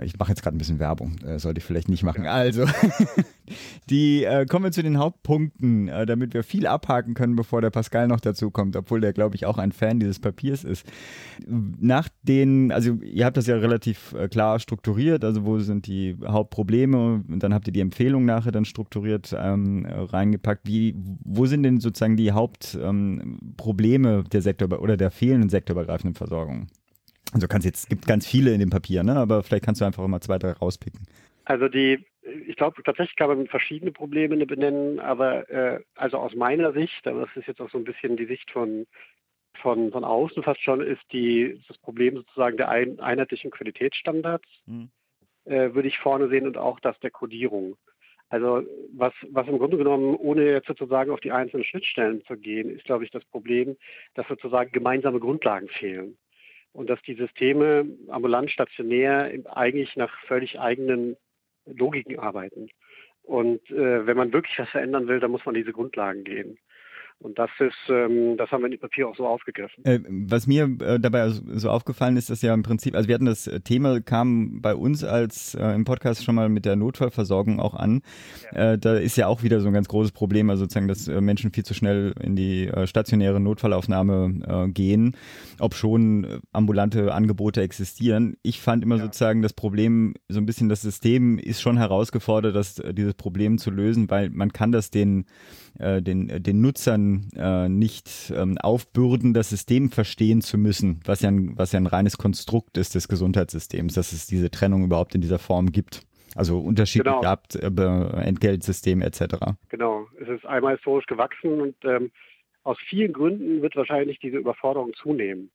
Speaker 1: Ich mache jetzt gerade ein bisschen Werbung, äh, sollte ich vielleicht nicht machen. Also, die äh, kommen wir zu den Hauptpunkten, äh, damit wir viel abhaken können, bevor der Pascal noch dazu kommt, obwohl der, glaube ich, auch ein Fan dieses Papiers ist. Nach den, also ihr habt das ja relativ äh, klar strukturiert, also wo sind die Hauptprobleme und dann habt ihr die Empfehlung nachher dann strukturiert ähm, äh, reingepackt. Wie, wo sind denn sozusagen die Hauptprobleme der Sektor oder der fehlenden sektorübergreifenden Versorgung? Also kannst jetzt, es gibt ganz viele in dem Papier, ne? aber vielleicht kannst du einfach immer zwei, drei rauspicken.
Speaker 3: Also die, ich glaube tatsächlich kann man verschiedene Probleme benennen, aber äh, also aus meiner Sicht, aber das ist jetzt auch so ein bisschen die Sicht von von, von außen fast schon, ist die, das Problem sozusagen der ein, einheitlichen Qualitätsstandards,
Speaker 1: Mhm.
Speaker 3: äh, würde ich vorne sehen und auch das der Codierung. Also was, was im Grunde genommen, ohne jetzt sozusagen auf die einzelnen Schnittstellen zu gehen, ist, glaube ich, das Problem, dass sozusagen gemeinsame Grundlagen fehlen. Und dass die Systeme ambulant, stationär eigentlich nach völlig eigenen Logiken arbeiten. Und äh, wenn man wirklich was verändern will, dann muss man diese Grundlagen gehen. Und das ist, ähm, das haben wir in dem Papier auch so aufgegriffen.
Speaker 1: Äh, was mir äh, dabei so so aufgefallen ist, dass ja im Prinzip, also wir hatten das Thema, kam bei uns als äh, im Podcast schon mal mit der Notfallversorgung auch an. Äh, da ist ja auch wieder so ein ganz großes Problem, also sozusagen, dass äh, Menschen viel zu schnell in die äh, stationäre Notfallaufnahme äh, gehen, ob schon ambulante Angebote existieren. Ich fand immer
Speaker 3: Ja.
Speaker 1: sozusagen das Problem, so ein bisschen das System ist schon herausgefordert, das, dieses Problem zu lösen, weil man kann das den äh, den, äh, den Nutzern äh, nicht ähm, aufbürden, das System verstehen zu müssen, was ja, ein, was ja ein reines Konstrukt ist des Gesundheitssystems, dass es diese Trennung überhaupt in dieser Form gibt. Also unterschiedlich
Speaker 3: Genau.
Speaker 1: gehabt, äh, Entgeltsystem etc.
Speaker 3: Genau, es ist einmal historisch gewachsen und ähm, aus vielen Gründen wird wahrscheinlich diese Überforderung zunehmen.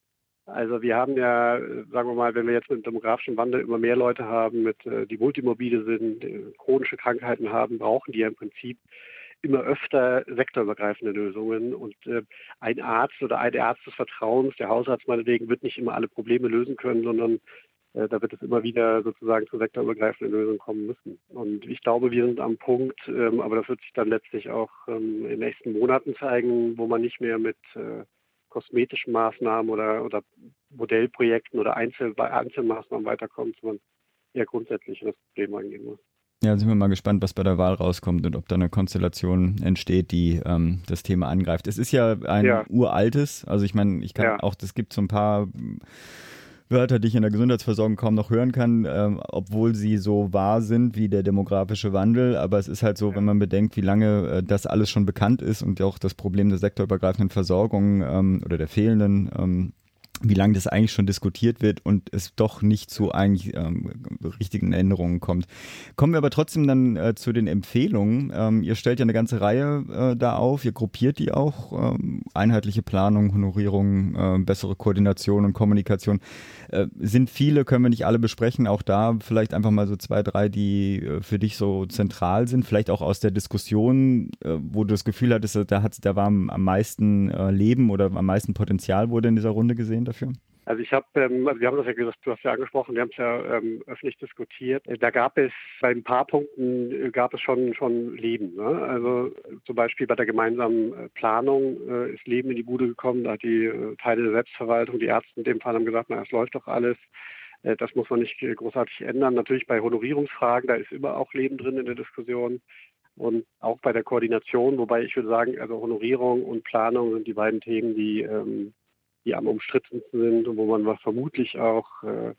Speaker 3: Also wir haben ja, äh, sagen wir mal, wenn wir jetzt mit dem demografischen Wandel immer mehr Leute haben, mit, die multimorbide sind, chronische Krankheiten haben, brauchen die ja im Prinzip immer öfter sektorübergreifende Lösungen. Und äh, ein Arzt oder ein Arzt des Vertrauens, der Hausarzt meinetwegen, wird nicht immer alle Probleme lösen können, sondern äh, da wird es immer wieder sozusagen zu sektorübergreifenden Lösungen kommen müssen. Und ich glaube, wir sind am Punkt, ähm, aber das wird sich dann letztlich auch ähm, in den nächsten Monaten zeigen, wo man nicht mehr mit äh, kosmetischen Maßnahmen oder, oder Modellprojekten oder Einzel Einzelmaßnahmen weiterkommt, sondern eher grundsätzlich das Problem angehen muss.
Speaker 1: Ja, sind wir mal gespannt, was bei der Wahl rauskommt und ob da eine Konstellation entsteht, die ähm, das Thema angreift. Es ist ja ein
Speaker 3: Ja.
Speaker 1: uraltes, also ich meine, ich kann
Speaker 3: Ja.
Speaker 1: auch, es gibt so ein paar Wörter, die ich in der Gesundheitsversorgung kaum noch hören kann, ähm, obwohl sie so wahr sind wie der demografische Wandel. Aber es ist halt so, wenn man bedenkt, wie lange äh, das alles schon bekannt ist und auch das Problem der sektorübergreifenden Versorgung ähm, oder der fehlenden ähm, wie lange das eigentlich schon diskutiert wird und es doch nicht zu eigentlich ähm, richtigen Änderungen kommt. Kommen wir aber trotzdem dann äh, zu den Empfehlungen. Ähm, ihr stellt ja eine ganze Reihe äh, da auf, ihr gruppiert die auch. Ähm, einheitliche Planung, Honorierung, äh, bessere Koordination und Kommunikation. Äh, sind viele, können wir nicht alle besprechen. Auch da vielleicht einfach mal so zwei, drei, die äh, für dich so zentral sind. Vielleicht auch aus der Diskussion, äh, wo du das Gefühl hattest, da, hat, da war am, am meisten äh, Leben oder am meisten Potenzial wurde in dieser Runde gesehen dafür.
Speaker 3: Also ich habe, ähm, also wir haben das ja gesagt, du hast ja angesprochen, wir haben es ja ähm, öffentlich diskutiert. Da gab es bei ein paar Punkten äh, gab es schon schon Leben. Ne? Also zum Beispiel bei der gemeinsamen äh, Planung äh, ist Leben in die Bude gekommen. Da hat die äh, Teile der Selbstverwaltung, die Ärzte in dem Fall haben gesagt, na, es läuft doch alles. Äh, das muss man nicht großartig ändern. Natürlich bei Honorierungsfragen, da ist immer auch Leben drin in der Diskussion und auch bei der Koordination, wobei ich würde sagen, also Honorierung und Planung sind die beiden Themen, die ähm, die am umstrittensten sind und wo man vermutlich auch, äh,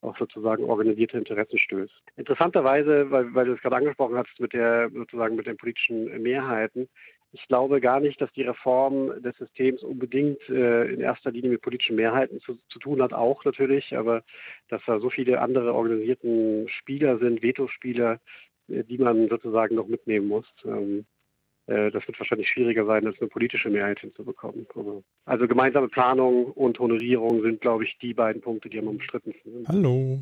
Speaker 3: auch sozusagen organisierte Interessen stößt. Interessanterweise, weil, weil du es gerade angesprochen hast mit der sozusagen mit den politischen Mehrheiten, ich glaube gar nicht, dass die Reform des Systems unbedingt äh, in erster Linie mit politischen Mehrheiten zu, zu, tun hat, auch natürlich, aber dass da so viele andere organisierten Spieler sind, Vetospieler, äh, die man sozusagen noch mitnehmen muss. Ähm, äh, das wird wahrscheinlich schwieriger sein, als eine politische Mehrheit hinzubekommen. Also, also gemeinsame Planung und Honorierung sind, glaube ich, die beiden Punkte, die am umstrittensten sind.
Speaker 2: Hallo.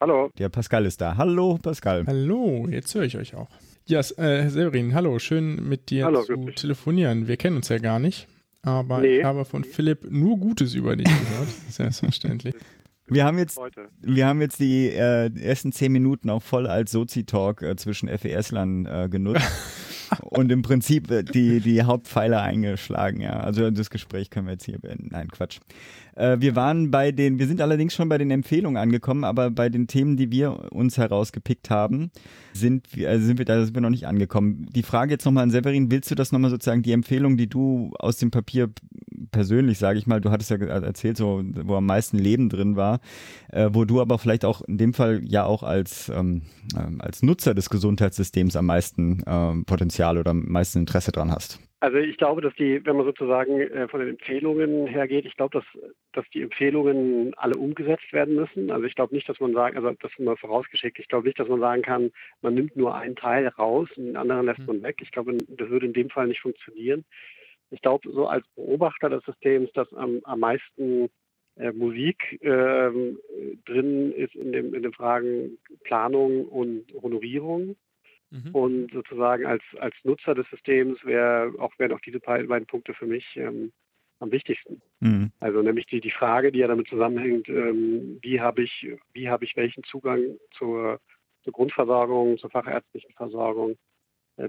Speaker 1: Hallo. Der Pascal ist da. Hallo, Pascal.
Speaker 2: Hallo, jetzt höre ich euch auch. Ja, äh, Severin, hallo, schön mit dir hallo, zu telefonieren. Wir kennen uns ja gar nicht, aber nee. ich habe von Philipp nur Gutes über dich gehört, selbstverständlich.
Speaker 1: Wir haben jetzt, wir haben jetzt die äh, ersten zehn Minuten auch voll als Sozi-Talk äh, zwischen FES-Lern äh, genutzt. und im Prinzip äh, die, die Hauptpfeiler eingeschlagen, ja. Also das Gespräch können wir jetzt hier beenden. Nein, Quatsch. Äh, wir waren bei den, wir sind allerdings schon bei den Empfehlungen angekommen, aber bei den Themen, die wir uns herausgepickt haben, sind, also sind wir da sind wir noch nicht angekommen. Die Frage jetzt nochmal an Severin, willst du das nochmal sozusagen, die Empfehlung, die du aus dem Papier persönlich, sage ich mal, du hattest ja erzählt, so, wo am meisten Leben drin war, äh, wo du aber vielleicht auch in dem Fall ja auch als, ähm, ähm als Nutzer des Gesundheitssystems am meisten ähm, Potenzial oder am meisten Interesse dran hast.
Speaker 3: Also ich glaube, dass die, wenn man sozusagen äh, von den Empfehlungen hergeht, ich glaube, dass, dass die Empfehlungen alle umgesetzt werden müssen. Also ich glaube nicht, dass man sagen, also das ist mal vorausgeschickt, ich glaube nicht, dass man sagen kann, man nimmt nur einen Teil raus und den anderen lässt hm. man weg. Ich glaube, das würde in dem Fall nicht funktionieren. Ich glaube, so als Beobachter des Systems, dass am, am meisten äh, Musik ähm, drin ist in, dem, in den Fragen Planung und Honorierung. Mhm. Und sozusagen als, als Nutzer des Systems wär, auch, wären auch diese beiden Punkte für mich ähm, am wichtigsten. Mhm. Also nämlich die, die Frage, die ja damit zusammenhängt, ähm, wie habe ich, wie habe ich welchen Zugang zur, zur Grundversorgung, zur fachärztlichen Versorgung, äh,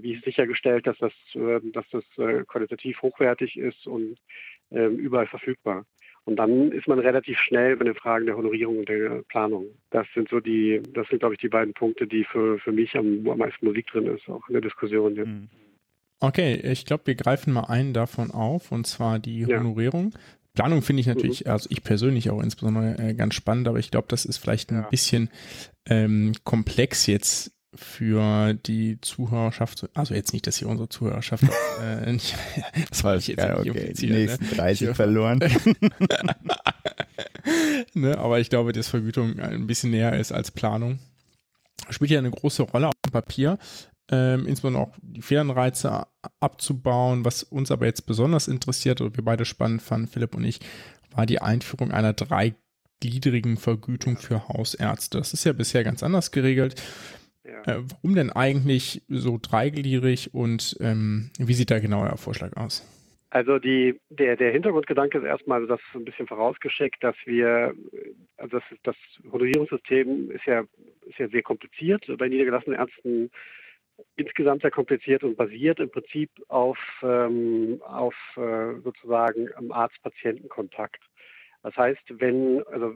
Speaker 3: wie ist sichergestellt, dass das, äh, dass das äh, qualitativ hochwertig ist und ähm, überall verfügbar. Und dann ist man relativ schnell bei den Fragen der Honorierung und der Planung. Das sind so die, das sind, glaube ich, die beiden Punkte, die für, für mich am, am meisten Musik drin ist, auch in der Diskussion jetzt. Mhm.
Speaker 2: Okay, ich glaube, wir greifen mal einen davon auf, und zwar die Honorierung. Ja. Planung finde ich natürlich, mhm. also ich persönlich auch insbesondere äh, ganz spannend, aber ich glaube, das ist vielleicht ein ja. bisschen ähm, komplex jetzt für die Zuhörerschaft, also jetzt nicht, dass hier unsere Zuhörerschaft äh, nicht,
Speaker 1: das war ich jetzt ja, okay. die nächsten ne? 30 ich, verloren.
Speaker 2: ne, aber ich glaube, dass Vergütung ein bisschen näher ist als Planung. Spielt ja eine große Rolle auf dem Papier, ähm, insbesondere auch die Fehlanreize abzubauen. Was uns aber jetzt besonders interessiert oder wir beide spannend fanden, Philipp und ich, war die Einführung einer dreigliedrigen Vergütung für Hausärzte. Das ist ja bisher ganz anders geregelt. Ja. Äh, warum denn eigentlich so dreigliedrig und ähm, wie sieht da genau euer Vorschlag aus?
Speaker 3: Also die, der, der Hintergrundgedanke ist erstmal das ein bisschen vorausgeschickt, dass wir, also das, das Honorierungssystem ist ja, ist ja sehr kompliziert bei niedergelassenen Ärzten insgesamt sehr kompliziert und basiert im Prinzip auf, ähm, auf äh, sozusagen Arzt-Patienten-Kontakt. Das heißt, wenn, also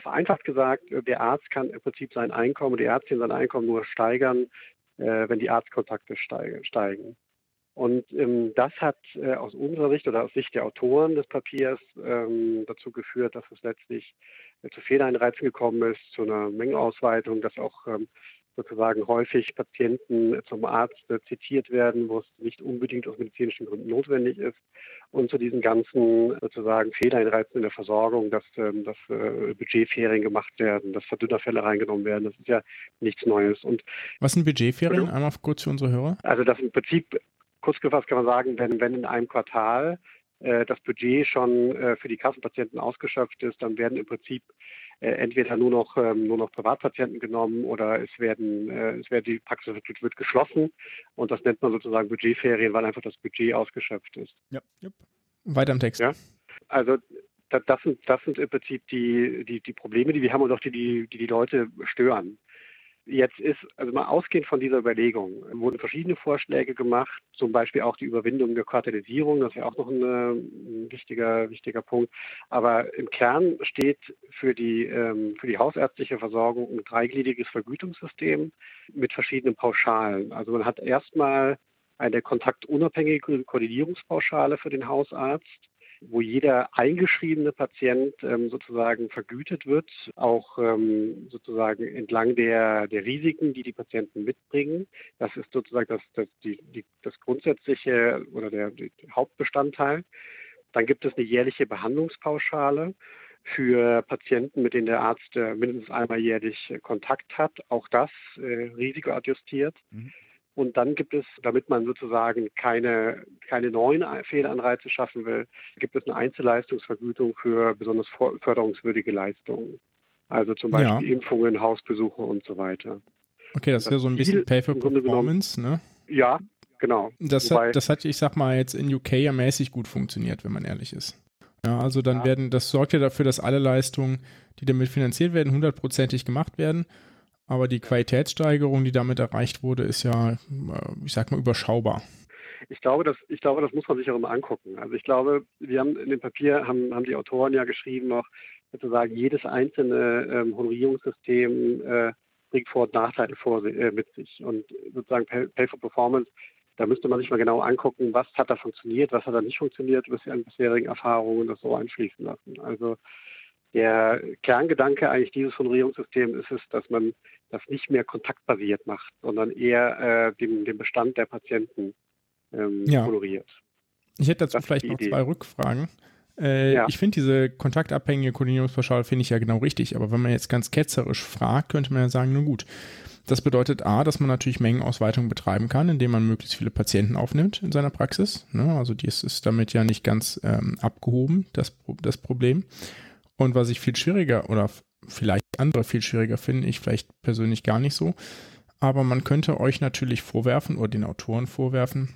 Speaker 3: vereinfacht gesagt, der Arzt kann im Prinzip sein Einkommen, die Ärztin sein Einkommen nur steigern, äh, wenn die Arztkontakte steigen. Und ähm, das hat äh, aus unserer Sicht oder aus Sicht der Autoren des Papiers ähm, dazu geführt, dass es letztlich äh, zu Fehleinreizen gekommen ist, zu einer Mengenausweitung, dass auch ähm, sozusagen häufig Patienten zum Arzt zitiert werden, wo es nicht unbedingt aus medizinischen Gründen notwendig ist. Und zu diesen ganzen sozusagen Fehleinreizen in der Versorgung, dass, ähm, dass äh, Budgetferien gemacht werden, dass Verdünnerfälle reingenommen werden, das ist ja nichts Neues. Und
Speaker 2: Was sind Budgetferien? Einmal kurz für unsere Hörer.
Speaker 3: Also das im Prinzip, kurz gefasst kann man sagen, wenn, wenn in einem Quartal äh, das Budget schon äh, für die Kassenpatienten ausgeschöpft ist, dann werden im Prinzip äh, entweder nur noch ähm, nur noch Privatpatienten genommen oder es werden es wird die Praxis wird, geschlossen und das nennt man sozusagen Budgetferien, weil einfach das Budget ausgeschöpft ist.
Speaker 2: Ja, ja. Weiter im Text.
Speaker 3: Ja? Also das, das, sind, das sind im Prinzip die, die, die Probleme, die wir haben und auch die, die, die, die Leute stören. Jetzt ist, also mal ausgehend von dieser Überlegung, wurden verschiedene Vorschläge gemacht, zum Beispiel auch die Überwindung der Quartalisierung, das ist ja auch noch ein, ein wichtiger, wichtiger Punkt. Aber im Kern steht für die, ähm, für die hausärztliche Versorgung ein dreigliedriges Vergütungssystem mit verschiedenen Pauschalen. Also man hat erstmal eine kontaktunabhängige Koordinierungspauschale für den Hausarzt wo jeder eingeschriebene Patient ähm, sozusagen vergütet wird, auch ähm, sozusagen entlang der, der Risiken, die die Patienten mitbringen. Das ist sozusagen das, das, die, die, das grundsätzliche oder der, der Hauptbestandteil. Dann gibt es eine jährliche Behandlungspauschale für Patienten, mit denen der Arzt äh, mindestens einmal jährlich Kontakt hat. Auch das äh, risikoadjustiert. Mhm. Und dann gibt es, damit man sozusagen keine, keine neuen Fehlanreize schaffen will, gibt es eine Einzelleistungsvergütung für besonders förderungswürdige Leistungen. Also zum Beispiel ja. Impfungen, Hausbesuche und so weiter.
Speaker 2: Okay, das, das ist ja so ein bisschen Pay for Performance, ne?
Speaker 3: Ja, genau.
Speaker 2: Das, Wobei, hat, das hat, ich sag mal, jetzt in UK ja mäßig gut funktioniert, wenn man ehrlich ist. Ja, also dann ja. werden, das sorgt ja dafür, dass alle Leistungen, die damit finanziert werden, hundertprozentig gemacht werden. Aber die Qualitätssteigerung, die damit erreicht wurde, ist ja, äh, ich sag mal, überschaubar.
Speaker 3: Ich glaube, das, ich glaube, das muss man sich auch immer angucken. Also ich glaube, wir haben in dem Papier, haben, haben die Autoren ja geschrieben noch, sozusagen jedes einzelne ähm, Honorierungssystem äh, bringt Vor- und Nachteile vor, äh, mit sich. Und sozusagen Pay, Pay, for Performance, da müsste man sich mal genau angucken, was hat da funktioniert, was hat da nicht funktioniert, was an bisherigen Erfahrungen das so einfließen lassen. Also der Kerngedanke eigentlich dieses Honorierungssystems ist es, dass man das nicht mehr kontaktbasiert macht, sondern eher äh, den, den Bestand der Patienten ähm, ja. honoriert.
Speaker 2: Ich hätte dazu das vielleicht noch Idee. zwei Rückfragen. Äh, ja. Ich finde diese kontaktabhängige Koordinierungspauschale finde ich ja genau richtig, aber wenn man jetzt ganz ketzerisch fragt, könnte man ja sagen, nun gut, das bedeutet A, dass man natürlich Mengenausweitung betreiben kann, indem man möglichst viele Patienten aufnimmt in seiner Praxis. Ne? Also dies ist damit ja nicht ganz ähm, abgehoben, das, das Problem. Und was ich viel schwieriger oder vielleicht andere viel schwieriger finden, ich vielleicht persönlich gar nicht so, aber man könnte euch natürlich vorwerfen oder den Autoren vorwerfen,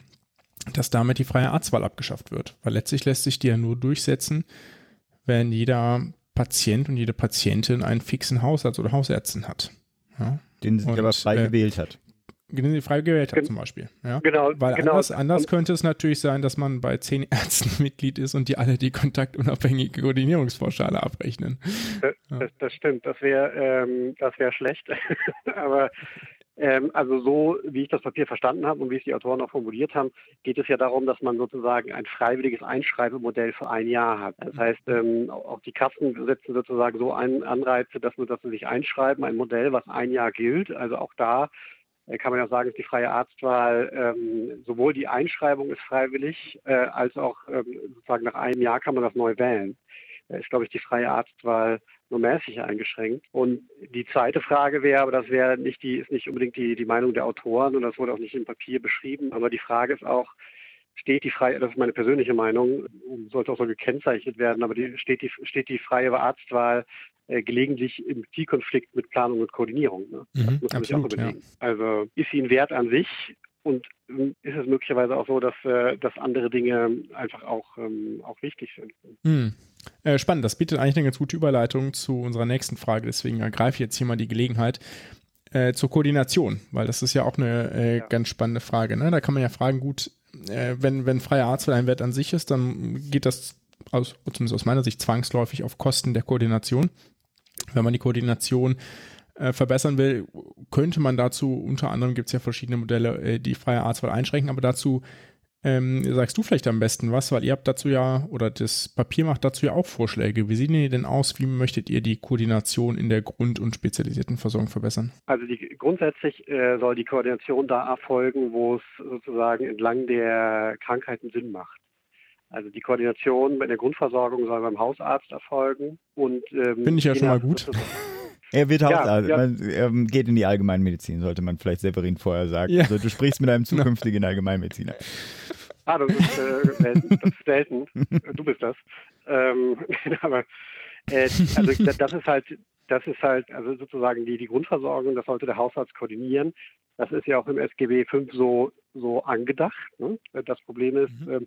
Speaker 2: dass damit die freie Arztwahl abgeschafft wird. Weil letztlich lässt sich die ja nur durchsetzen, wenn jeder Patient und jede Patientin einen fixen Hausarzt oder Hausärztin hat.
Speaker 1: Ja? Den sie aber frei äh, gewählt hat
Speaker 2: frei gewählt hat zum Beispiel. Ja? Genau. Weil genau. anders, anders könnte es natürlich sein, dass man bei zehn Ärzten Mitglied ist und die alle die kontaktunabhängige Koordinierungspauschale abrechnen.
Speaker 3: Das, ja. das, das stimmt, das wäre ähm, das schlecht. Aber ähm, also so, wie ich das Papier verstanden habe und wie es die Autoren auch formuliert haben, geht es ja darum, dass man sozusagen ein freiwilliges Einschreibemodell für ein Jahr hat. Das heißt, ähm, auch die Kassen setzen sozusagen so einen Anreize, dass, man, dass sie sich einschreiben, ein Modell, was ein Jahr gilt. Also auch da kann man ja sagen, ist die freie Arztwahl ähm, sowohl die Einschreibung ist freiwillig, äh, als auch ähm, sozusagen nach einem Jahr kann man das neu wählen. Da ist, glaube ich, die freie Arztwahl nur mäßig eingeschränkt. Und die zweite Frage wäre, aber das wäre nicht die, ist nicht unbedingt die, die Meinung der Autoren und das wurde auch nicht im Papier beschrieben, aber die Frage ist auch, steht die freie, das ist meine persönliche Meinung, sollte auch so gekennzeichnet werden, aber die, steht, die, steht die freie Arztwahl äh, gelegentlich im Zielkonflikt mit Planung und Koordinierung. Ne? Das mhm, muss man sich auch überlegen. Ja. Also ist sie ein Wert an sich und ähm, ist es möglicherweise auch so, dass, äh, dass andere Dinge einfach auch, ähm, auch wichtig sind.
Speaker 2: Mhm. Äh, spannend, das bietet eigentlich eine ganz gute Überleitung zu unserer nächsten Frage, deswegen ergreife ich jetzt hier mal die Gelegenheit. Äh, zur Koordination, weil das ist ja auch eine äh, ja. ganz spannende Frage. Ne? Da kann man ja fragen, gut, äh, wenn, wenn freier Arzt ein Wert an sich ist, dann geht das aus, zumindest aus meiner Sicht zwangsläufig auf Kosten der Koordination. Wenn man die Koordination äh, verbessern will, könnte man dazu, unter anderem gibt es ja verschiedene Modelle, äh, die freie Arztwahl einschränken, aber dazu ähm, sagst du vielleicht am besten was, weil ihr habt dazu ja, oder das Papier macht dazu ja auch Vorschläge. Wie sehen die denn aus? Wie möchtet ihr die Koordination in der Grund- und spezialisierten Versorgung verbessern?
Speaker 3: Also die, grundsätzlich äh, soll die Koordination da erfolgen, wo es sozusagen entlang der Krankheiten Sinn macht. Also die Koordination bei der Grundversorgung soll beim Hausarzt erfolgen. Und
Speaker 2: ähm, Finde ich ja schon mal gut.
Speaker 1: Er wird Hausarzt, ja, ja. Man, er geht in die Allgemeinmedizin, sollte man vielleicht Severin vorher sagen. Ja. Also du sprichst mit einem zukünftigen Allgemeinmediziner.
Speaker 3: Ah, das ist äh, selten. Das ist selten. Du bist das. Ähm, aber äh, also das ist halt, das ist halt, also sozusagen die, die Grundversorgung, das sollte der Hausarzt koordinieren. Das ist ja auch im SGB V so, so angedacht. Ne? Das Problem ist, mhm. äh,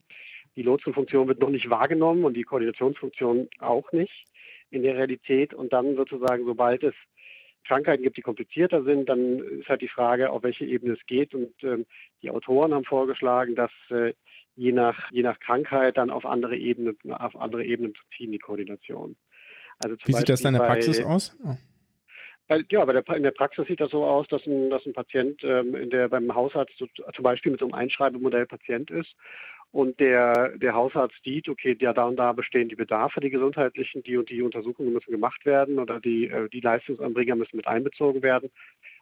Speaker 3: Die Lotsenfunktion wird noch nicht wahrgenommen und die Koordinationsfunktion auch nicht in der Realität. Und dann sozusagen, sobald es Krankheiten gibt, die komplizierter sind, dann ist halt die Frage, auf welche Ebene es geht. Und ähm, die Autoren haben vorgeschlagen, dass äh, je nach je nach Krankheit dann auf andere Ebenen auf andere Ebenen zu ziehen die Koordination.
Speaker 2: Also Wie sieht das in der Praxis aus? Oh.
Speaker 3: Bei, ja, der, in der Praxis sieht das so aus, dass ein, dass ein Patient ähm, der, beim Hausarzt so, zum Beispiel mit so einem Einschreibemodell Patient ist und der, der Hausarzt sieht, okay, ja, da und da bestehen die Bedarfe, die gesundheitlichen, die und die Untersuchungen müssen gemacht werden oder die, äh, die Leistungsanbringer müssen mit einbezogen werden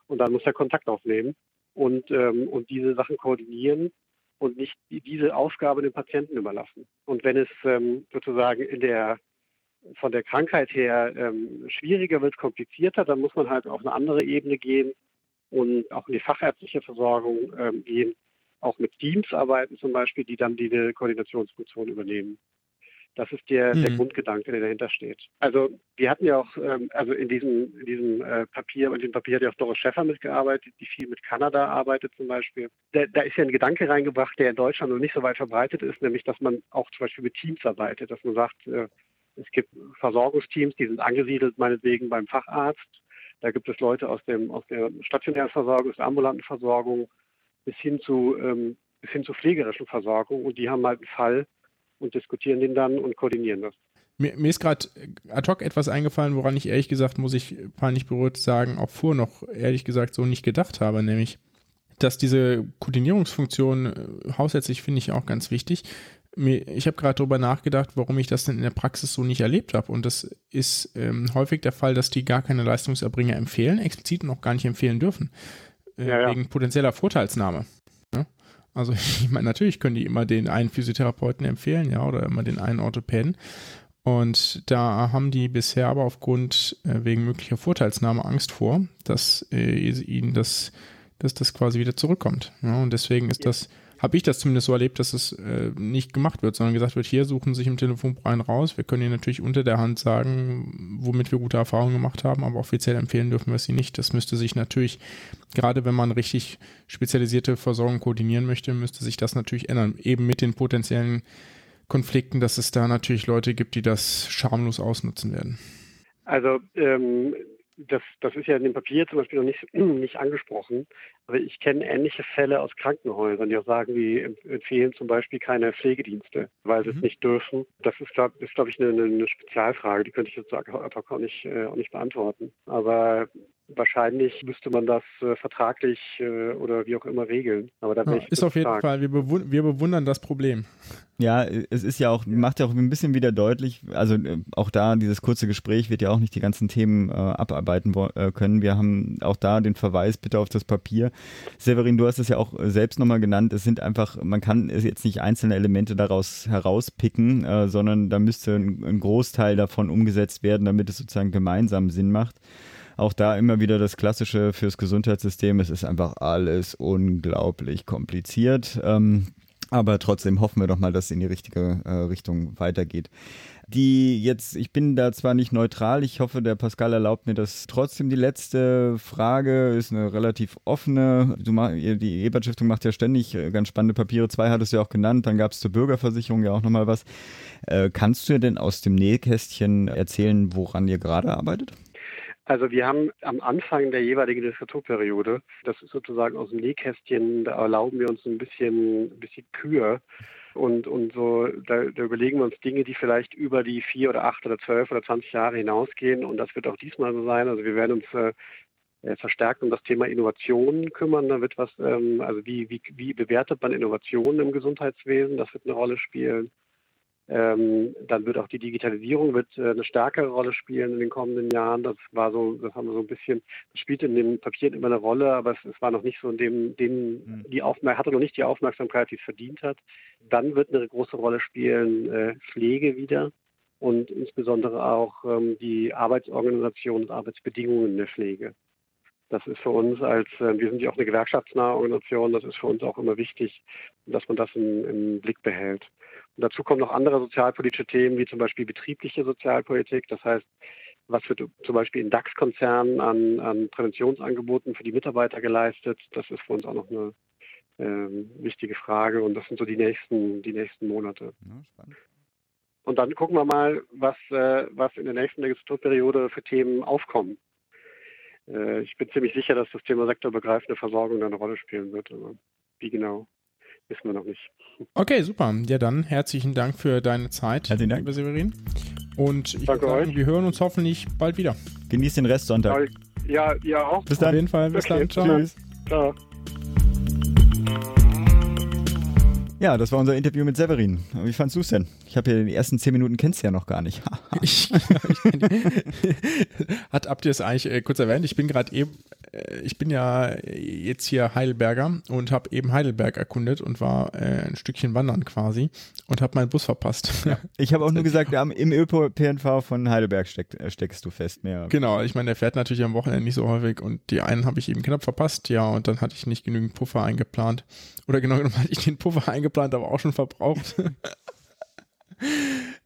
Speaker 3: und dann muss er Kontakt aufnehmen und, ähm, und diese Sachen koordinieren und nicht diese Aufgabe dem Patienten überlassen. Und wenn es ähm, sozusagen in der von der Krankheit her ähm, schwieriger wird, komplizierter, dann muss man halt auf eine andere Ebene gehen und auch in die fachärztliche Versorgung ähm, gehen, auch mit Teams arbeiten zum Beispiel, die dann diese Koordinationsfunktion übernehmen. Das ist der, mhm. der Grundgedanke, der dahinter steht. Also wir hatten ja auch, ähm, also in diesem, in diesem äh, Papier, in diesem Papier hat ja auch Doris Schäffer mitgearbeitet, die viel mit Kanada arbeitet zum Beispiel. Da, da ist ja ein Gedanke reingebracht, der in Deutschland noch nicht so weit verbreitet ist, nämlich dass man auch zum Beispiel mit Teams arbeitet, dass man sagt, äh, es gibt Versorgungsteams, die sind angesiedelt meinetwegen beim Facharzt. Da gibt es Leute aus, dem, aus der stationären Versorgung, aus der ambulanten Versorgung bis hin zu, ähm, bis hin zur pflegerischen Versorgung. Und die haben halt einen Fall, und diskutieren den dann und koordinieren das.
Speaker 2: Mir, mir ist gerade ad hoc etwas eingefallen, woran ich ehrlich gesagt, muss ich peinlich berührt sagen, auch vor noch ehrlich gesagt so nicht gedacht habe, nämlich, dass diese Koordinierungsfunktion äh, hausärztlich finde ich auch ganz wichtig. Ich habe gerade darüber nachgedacht, warum ich das denn in der Praxis so nicht erlebt habe. Und das ist ähm, häufig der Fall, dass die gar keine Leistungserbringer empfehlen, explizit noch gar nicht empfehlen dürfen, äh, ja, ja. wegen potenzieller Vorteilsnahme. Also ich meine, natürlich können die immer den einen Physiotherapeuten empfehlen, ja, oder immer den einen Orthopäden. Und da haben die bisher aber aufgrund äh, wegen möglicher Vorteilsnahme Angst vor, dass äh, ihnen das, dass das quasi wieder zurückkommt. Ja, und deswegen ist das habe ich das zumindest so erlebt, dass es äh, nicht gemacht wird, sondern gesagt wird, hier suchen sich im Telefonbuch einen raus. Wir können Ihnen natürlich unter der Hand sagen, womit wir gute Erfahrungen gemacht haben, aber offiziell empfehlen dürfen wir sie nicht. Das müsste sich natürlich, gerade wenn man richtig spezialisierte Versorgung koordinieren möchte, müsste sich das natürlich ändern. Eben mit den potenziellen Konflikten, dass es da natürlich Leute gibt, die das schamlos ausnutzen werden.
Speaker 3: Also ähm, das, das ist ja in dem Papier zum Beispiel noch nicht, nicht angesprochen, aber ich kenne ähnliche Fälle aus Krankenhäusern, die auch sagen, die empfehlen zum Beispiel keine Pflegedienste, weil sie mhm. es nicht dürfen. Das ist, glaube glaub ich, eine, eine, Spezialfrage, die könnte ich jetzt auch nicht, äh, auch nicht beantworten. Aber wahrscheinlich müsste man das äh, vertraglich äh, oder wie auch immer regeln. Aber da
Speaker 2: ja, ist auf jeden stark. Fall, wir, bewund wir bewundern das Problem.
Speaker 1: Ja, es ist ja auch, macht ja auch ein bisschen wieder deutlich, also äh, auch da, dieses kurze Gespräch wird ja auch nicht die ganzen Themen äh, abarbeiten äh, können. Wir haben auch da den Verweis bitte auf das Papier. Severin, du hast es ja auch selbst nochmal genannt, es sind einfach, man kann jetzt nicht einzelne Elemente daraus herauspicken, äh, sondern da müsste ein, ein Großteil davon umgesetzt werden, damit es sozusagen gemeinsam Sinn macht. Auch da immer wieder das Klassische fürs Gesundheitssystem. Es ist einfach alles unglaublich kompliziert. Ähm, aber trotzdem hoffen wir doch mal, dass es in die richtige äh, Richtung weitergeht. Die jetzt, ich bin da zwar nicht neutral, ich hoffe, der Pascal erlaubt mir das trotzdem. Die letzte Frage ist eine relativ offene. Du mach, die Ebert-Stiftung macht ja ständig äh, ganz spannende Papiere. Zwei hattest du ja auch genannt, dann gab es zur Bürgerversicherung ja auch nochmal was. Äh, kannst du dir denn aus dem Nähkästchen erzählen, woran ihr gerade arbeitet?
Speaker 3: Also wir haben am Anfang der jeweiligen Legislaturperiode, das ist sozusagen aus dem Nähkästchen, da erlauben wir uns ein bisschen, ein bisschen Kür und, und so, da, da überlegen wir uns Dinge, die vielleicht über die vier oder acht oder zwölf oder zwanzig Jahre hinausgehen und das wird auch diesmal so sein. Also wir werden uns äh, äh verstärkt um das Thema Innovation kümmern. Da wird was, ähm, also wie, wie, wie bewertet man Innovationen im Gesundheitswesen? Das wird eine Rolle spielen. Ähm, dann wird auch die Digitalisierung wird, äh, eine stärkere Rolle spielen in den kommenden Jahren. Das war so, das haben wir so ein bisschen, das spielte in den Papieren immer eine Rolle, aber es, es war noch nicht so in dem, dem mhm. die Aufmerksamkeit, hatte noch nicht die Aufmerksamkeit, die es verdient hat. Dann wird eine große Rolle spielen äh, Pflege wieder und insbesondere auch ähm, die Arbeitsorganisation und Arbeitsbedingungen der Pflege. Das ist für uns als, äh, wir sind ja auch eine gewerkschaftsnahe Organisation, das ist für uns auch immer wichtig, dass man das im, im Blick behält. Und dazu kommen noch andere sozialpolitische Themen, wie zum Beispiel betriebliche Sozialpolitik. Das heißt, was wird zum Beispiel in DAX-Konzernen an, an Präventionsangeboten für die Mitarbeiter geleistet? Das ist für uns auch noch eine, ähm, wichtige Frage und das sind so die nächsten, die nächsten Monate. Ja, und dann gucken wir mal, was, äh, was in der nächsten Legislaturperiode für Themen aufkommen. Äh, ich bin ziemlich sicher, dass das Thema sektorübergreifende Versorgung eine Rolle spielen wird. Aber wie genau, wissen wir noch nicht.
Speaker 2: Okay, super. Ja, dann herzlichen Dank für deine Zeit,
Speaker 1: herzlichen Dank.
Speaker 2: lieber Severin. Und ich
Speaker 3: Danke
Speaker 2: sagen, wir hören uns hoffentlich bald wieder.
Speaker 1: Genießt den Rest Sonntag.
Speaker 3: Ja, ja auch.
Speaker 2: Bis dann. Auf jeden Fall. Bis okay. dann.
Speaker 3: Ciao. Tschüss. Ciao.
Speaker 1: Ja, das war unser Interview mit Severin. Wie fandest du es denn? Ich habe ja die ersten zehn Minuten kennst du ja noch gar nicht.
Speaker 2: ich, hat Abdi es eigentlich äh, kurz erwähnt? Ich bin gerade eben, ich bin ja jetzt hier Heidelberger und habe eben Heidelberg erkundet und war äh, ein Stückchen wandern quasi und habe meinen Bus verpasst.
Speaker 1: Ja. Ich habe auch nur gesagt, im ÖPNV von Heidelberg steck, äh, steckst du fest. Mehr.
Speaker 2: Genau, ich meine, der fährt natürlich am Wochenende nicht so häufig und die einen habe ich eben knapp verpasst, ja, und dann hatte ich nicht genügend Puffer eingeplant. Oder genau genommen hatte ich den Puffer eingeplant, aber auch schon verbraucht.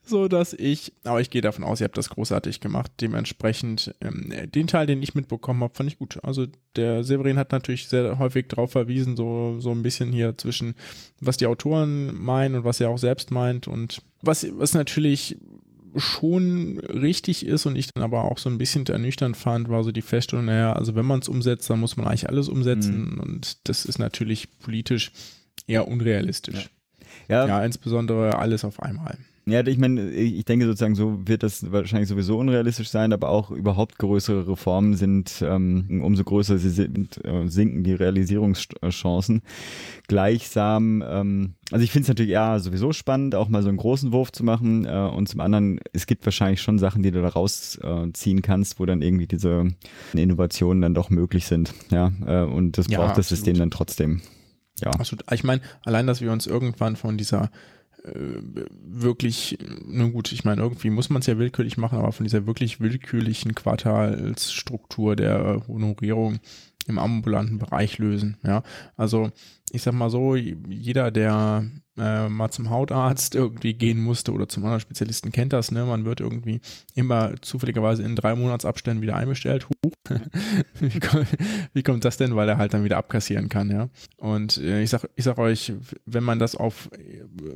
Speaker 2: so dass ich, aber ich gehe davon aus, ihr habt das großartig gemacht. Dementsprechend, ähm, den Teil, den ich mitbekommen habe, fand ich gut. Also der Severin hat natürlich sehr häufig darauf verwiesen, so, so ein bisschen hier zwischen, was die Autoren meinen und was er auch selbst meint und was, was natürlich schon richtig ist und ich dann aber auch so ein bisschen ernüchternd fand, war so die Feststellung, naja, also wenn man es umsetzt, dann muss man eigentlich alles umsetzen mhm. und das ist natürlich politisch eher unrealistisch. Ja. ja, ja insbesondere alles auf einmal.
Speaker 1: Ja, ich meine, ich denke sozusagen, so wird das wahrscheinlich sowieso unrealistisch sein, aber auch überhaupt größere Reformen sind, ähm, umso größer sie sind, äh, sinken die Realisierungschancen. Gleichsam, ähm, also ich finde es natürlich ja sowieso spannend, auch mal so einen großen Wurf zu machen äh, und zum anderen, es gibt wahrscheinlich schon Sachen, die du da rausziehen äh, kannst, wo dann irgendwie diese Innovationen dann doch möglich sind, ja, äh, und das ja, braucht das System dann trotzdem. Ja.
Speaker 2: Absolut. Ich meine, allein, dass wir uns irgendwann von dieser wirklich, nun gut, ich meine, irgendwie muss man es ja willkürlich machen, aber von dieser wirklich willkürlichen Quartalsstruktur der Honorierung im ambulanten Bereich lösen. Ja, also ich sag mal so, jeder, der äh, mal zum Hautarzt irgendwie gehen musste oder zum anderen Spezialisten kennt das, ne? Man wird irgendwie immer zufälligerweise in drei Monatsabständen wieder einbestellt. Wie, kommt, wie kommt das denn? Weil er halt dann wieder abkassieren kann, ja. Und äh, ich sag, ich sag euch, wenn man das auf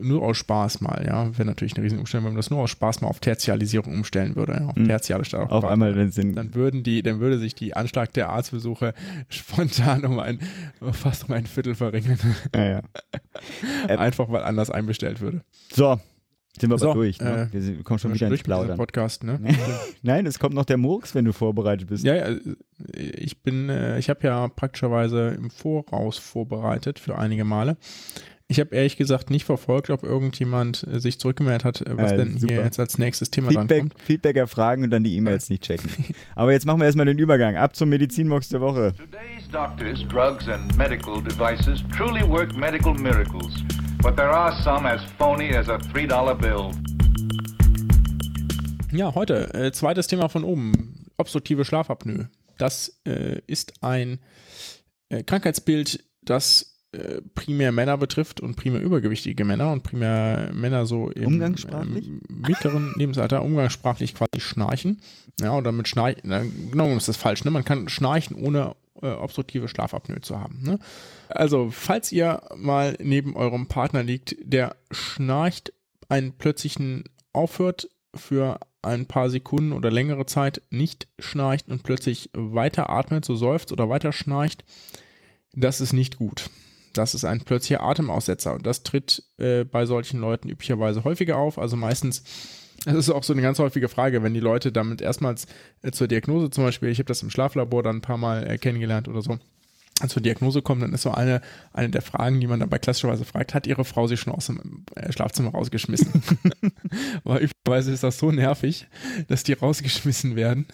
Speaker 2: nur aus Spaß mal, ja, wäre natürlich eine riesen Umstellung, wenn man das nur aus Spaß mal auf Tertialisierung umstellen würde, ja, auf mhm. Tertiale statt
Speaker 1: auf, einmal Sinn.
Speaker 2: Dann würden die, dann würde sich die Anschlag der Arztbesuche spontan um ein fast um ein Viertel verringern.
Speaker 1: Ja, ja.
Speaker 2: Einfach weil anders einbestellt würde.
Speaker 1: So, sind wir so, aber durch. Ne? Äh, wir kommen schon wieder ins Plaudern.
Speaker 2: Podcast, ne?
Speaker 1: Nein, es kommt noch der Murks, wenn du vorbereitet bist.
Speaker 2: Ja, ja ich bin, äh, ich habe ja praktischerweise im Voraus vorbereitet für einige Male. Ich habe ehrlich gesagt nicht verfolgt, ob irgendjemand äh, sich zurückgemeldet hat, äh, was äh, denn super. hier jetzt als nächstes Thema
Speaker 1: Feedback,
Speaker 2: kommt.
Speaker 1: Feedback erfragen und dann die E-Mails nicht checken. Aber jetzt machen wir erstmal den Übergang. Ab zum Medizinbox der Woche. Today's doctors, drugs and medical devices truly work medical miracles. But there are some as phony as a $3 bill.
Speaker 2: Ja, heute äh, zweites Thema von oben. Obstruktive Schlafapnoe. Das äh, ist ein äh, Krankheitsbild, das äh, primär Männer betrifft und primär übergewichtige Männer und primär Männer so im
Speaker 1: umgangssprachlich?
Speaker 2: Ähm, mittleren Lebensalter umgangssprachlich quasi schnarchen. Ja, und damit schnarchen, genau ist das falsch, ne? Man kann schnarchen ohne äh, obstruktive Schlafapnoe zu haben. Ne? Also, falls ihr mal neben eurem Partner liegt, der schnarcht, einen plötzlichen aufhört für ein paar Sekunden oder längere Zeit nicht schnarcht und plötzlich weiter atmet, so seufzt oder weiter schnarcht, das ist nicht gut. Das ist ein plötzlicher Atemaussetzer und das tritt äh, bei solchen Leuten üblicherweise häufiger auf. Also meistens, das ist auch so eine ganz häufige Frage, wenn die Leute damit erstmals äh, zur Diagnose zum Beispiel, ich habe das im Schlaflabor dann ein paar Mal äh, kennengelernt oder so, zur Diagnose kommen, dann ist so eine, eine der Fragen, die man dabei klassischerweise fragt, hat ihre Frau sich schon aus dem äh, Schlafzimmer rausgeschmissen? Weil üblicherweise ist das so nervig, dass die rausgeschmissen werden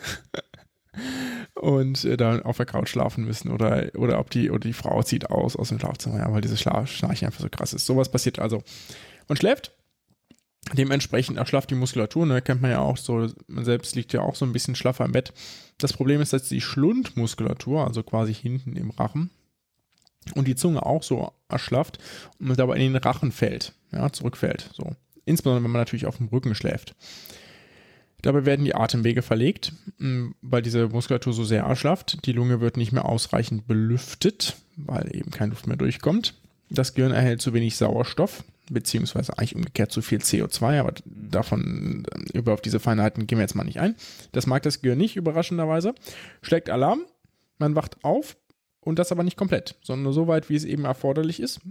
Speaker 2: und äh, dann auf der Couch schlafen müssen oder, oder ob die, oder die Frau zieht aus aus dem Schlafzimmer, ja, weil dieses Schlaf, Schnarchen einfach so krass ist. Sowas passiert also. Und schläft. Dementsprechend erschlafft die Muskulatur, ne, kennt man ja auch so, man selbst liegt ja auch so ein bisschen schlaffer im Bett. Das Problem ist, dass die Schlundmuskulatur, also quasi hinten im Rachen, und die Zunge auch so erschlafft und dabei in den Rachen fällt, ja, zurückfällt, so. Insbesondere, wenn man natürlich auf dem Rücken schläft. Dabei werden die Atemwege verlegt, mm, weil diese Muskulatur so sehr erschlafft. Die Lunge wird nicht mehr ausreichend belüftet, weil eben keine Luft mehr durchkommt. Das Gehirn erhält zu wenig Sauerstoff, beziehungsweise eigentlich umgekehrt zu viel CO2, aber davon, über auf diese Feinheiten gehen wir jetzt mal nicht ein. Das mag das Gehirn nicht, überraschenderweise. Schlägt Alarm, man wacht auf und das aber nicht komplett, sondern nur so weit, wie es eben erforderlich ist,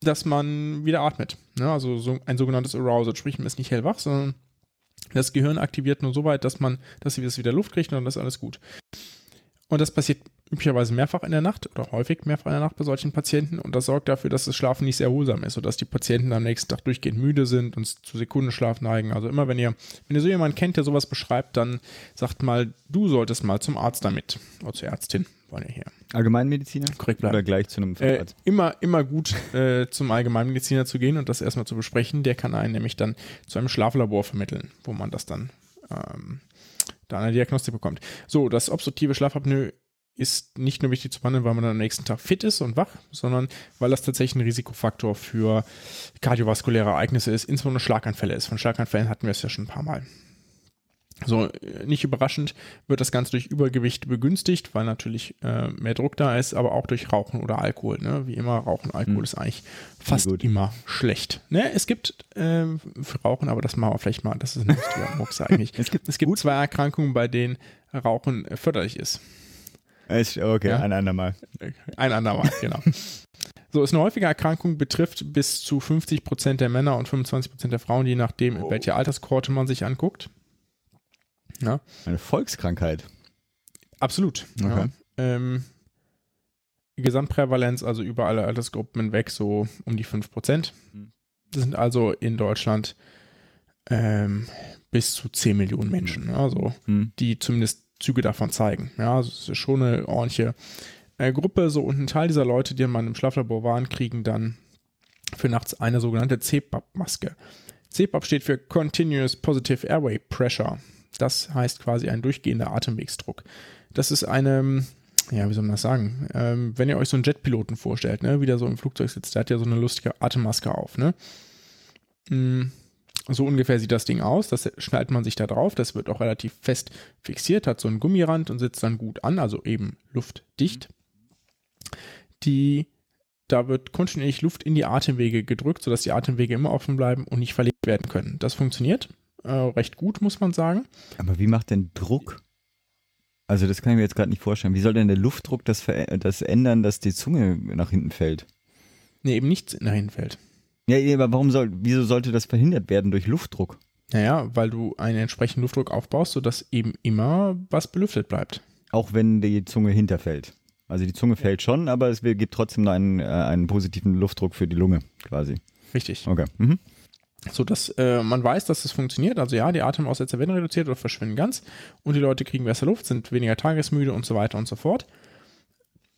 Speaker 2: dass man wieder atmet. Ja, also so ein sogenanntes Arousal, sprich man ist nicht hellwach, sondern das Gehirn aktiviert nur so weit, dass man, dass sie wieder Luft kriegt und dann ist alles gut. Und das passiert üblicherweise mehrfach in der Nacht oder häufig mehrfach in der Nacht bei solchen Patienten und das sorgt dafür, dass das Schlafen nicht sehr erholsam ist, sodass die Patienten am nächsten Tag durchgehend müde sind und zu Sekundenschlaf neigen. Also immer wenn ihr, wenn ihr so jemanden kennt, der sowas beschreibt, dann sagt mal, du solltest mal zum Arzt damit oder zur Ärztin, wollen wir hier.
Speaker 1: Allgemeinmediziner?
Speaker 2: Korrekt bleiben.
Speaker 1: Oder gleich zu einem
Speaker 2: Äh,
Speaker 1: Facharzt?
Speaker 2: immer, immer gut äh, zum Allgemeinmediziner zu gehen und das erstmal zu besprechen. Der kann einen nämlich dann zu einem Schlaflabor vermitteln, wo man das dann ähm, da eine Diagnostik bekommt. So, das obstruktive Schlafapnoe ist nicht nur wichtig zu behandeln, weil man dann am nächsten Tag fit ist und wach, sondern weil das tatsächlich ein Risikofaktor für kardiovaskuläre Ereignisse ist, insbesondere Schlaganfälle ist. Von Schlaganfällen hatten wir es ja schon ein paar Mal. So, äh, nicht überraschend wird das Ganze durch Übergewicht begünstigt, weil natürlich äh, mehr Druck da ist, aber auch durch Rauchen oder Alkohol. Ne? Wie immer, Rauchen, Alkohol
Speaker 1: Hm.
Speaker 2: ist eigentlich fast
Speaker 1: gut.
Speaker 2: immer schlecht. Ne? Es gibt ähm, für Rauchen, aber das machen wir vielleicht mal, das ist ein lustiger Mucks eigentlich.
Speaker 1: Es gibt
Speaker 2: es gibt zwei Erkrankungen, bei denen Rauchen äh, förderlich ist.
Speaker 1: Ist- Okay,
Speaker 2: Ja.
Speaker 1: ein andermal.
Speaker 2: Ein andermal, genau. So, ist eine häufige Erkrankung, betrifft bis zu 50 Prozent der Männer und 25 Prozent der Frauen, je nachdem, in welcher Alterskohorte man sich anguckt. Ja,
Speaker 1: Eine Volkskrankheit.
Speaker 2: absolut.
Speaker 1: Okay.
Speaker 2: Ja. Ähm, Gesamtprävalenz, also über alle Altersgruppen hinweg, so um die 5 Prozent.
Speaker 1: Mhm.
Speaker 2: Das sind also in Deutschland ähm, bis zu 10 Millionen Menschen, also
Speaker 1: Hm.
Speaker 2: die zumindest Züge davon zeigen. Ja, also es ist schon eine ordentliche äh, Gruppe. So, und ein Teil dieser Leute, die man im Schlaflabor waren, kriegen dann für nachts eine sogenannte CPAP-Maske. CPAP steht für Continuous Positive Airway Pressure. Das heißt quasi ein durchgehender Atemwegsdruck. Das ist eine, ja, wie soll man das sagen? Ähm, wenn ihr euch so einen Jetpiloten vorstellt, ne, wie der so im Flugzeug sitzt, der hat ja so eine lustige Atemmaske auf, ne? Mm, So ungefähr sieht das Ding aus. Das schnallt man sich da drauf. Das wird auch relativ fest fixiert, hat so einen Gummirand und sitzt dann gut an, also eben luftdicht. Die, da wird kontinuierlich Luft in die Atemwege gedrückt, sodass die Atemwege immer offen bleiben und nicht verlegt werden können. Das funktioniert äh, recht gut, muss man sagen.
Speaker 1: Aber wie macht denn Druck? Also das kann ich mir jetzt gerade nicht vorstellen. Wie soll denn der Luftdruck das, das ändern, dass die Zunge nach hinten fällt?
Speaker 2: Nee, eben nichts in der hinfällt.
Speaker 1: Ja, aber warum soll, wieso sollte das verhindert werden durch Luftdruck?
Speaker 2: Naja, weil du einen entsprechenden Luftdruck aufbaust, sodass eben immer was belüftet bleibt.
Speaker 1: Auch wenn die Zunge hinterfällt. Also die Zunge fällt schon, aber es gibt trotzdem einen, äh, einen positiven Luftdruck für die Lunge quasi.
Speaker 2: Richtig.
Speaker 1: Okay. Mhm.
Speaker 2: So dass äh, man weiß, dass es funktioniert. Also ja, die Atemaussetzer werden reduziert oder verschwinden ganz und die Leute kriegen besser Luft, sind weniger tagesmüde und so weiter und so fort.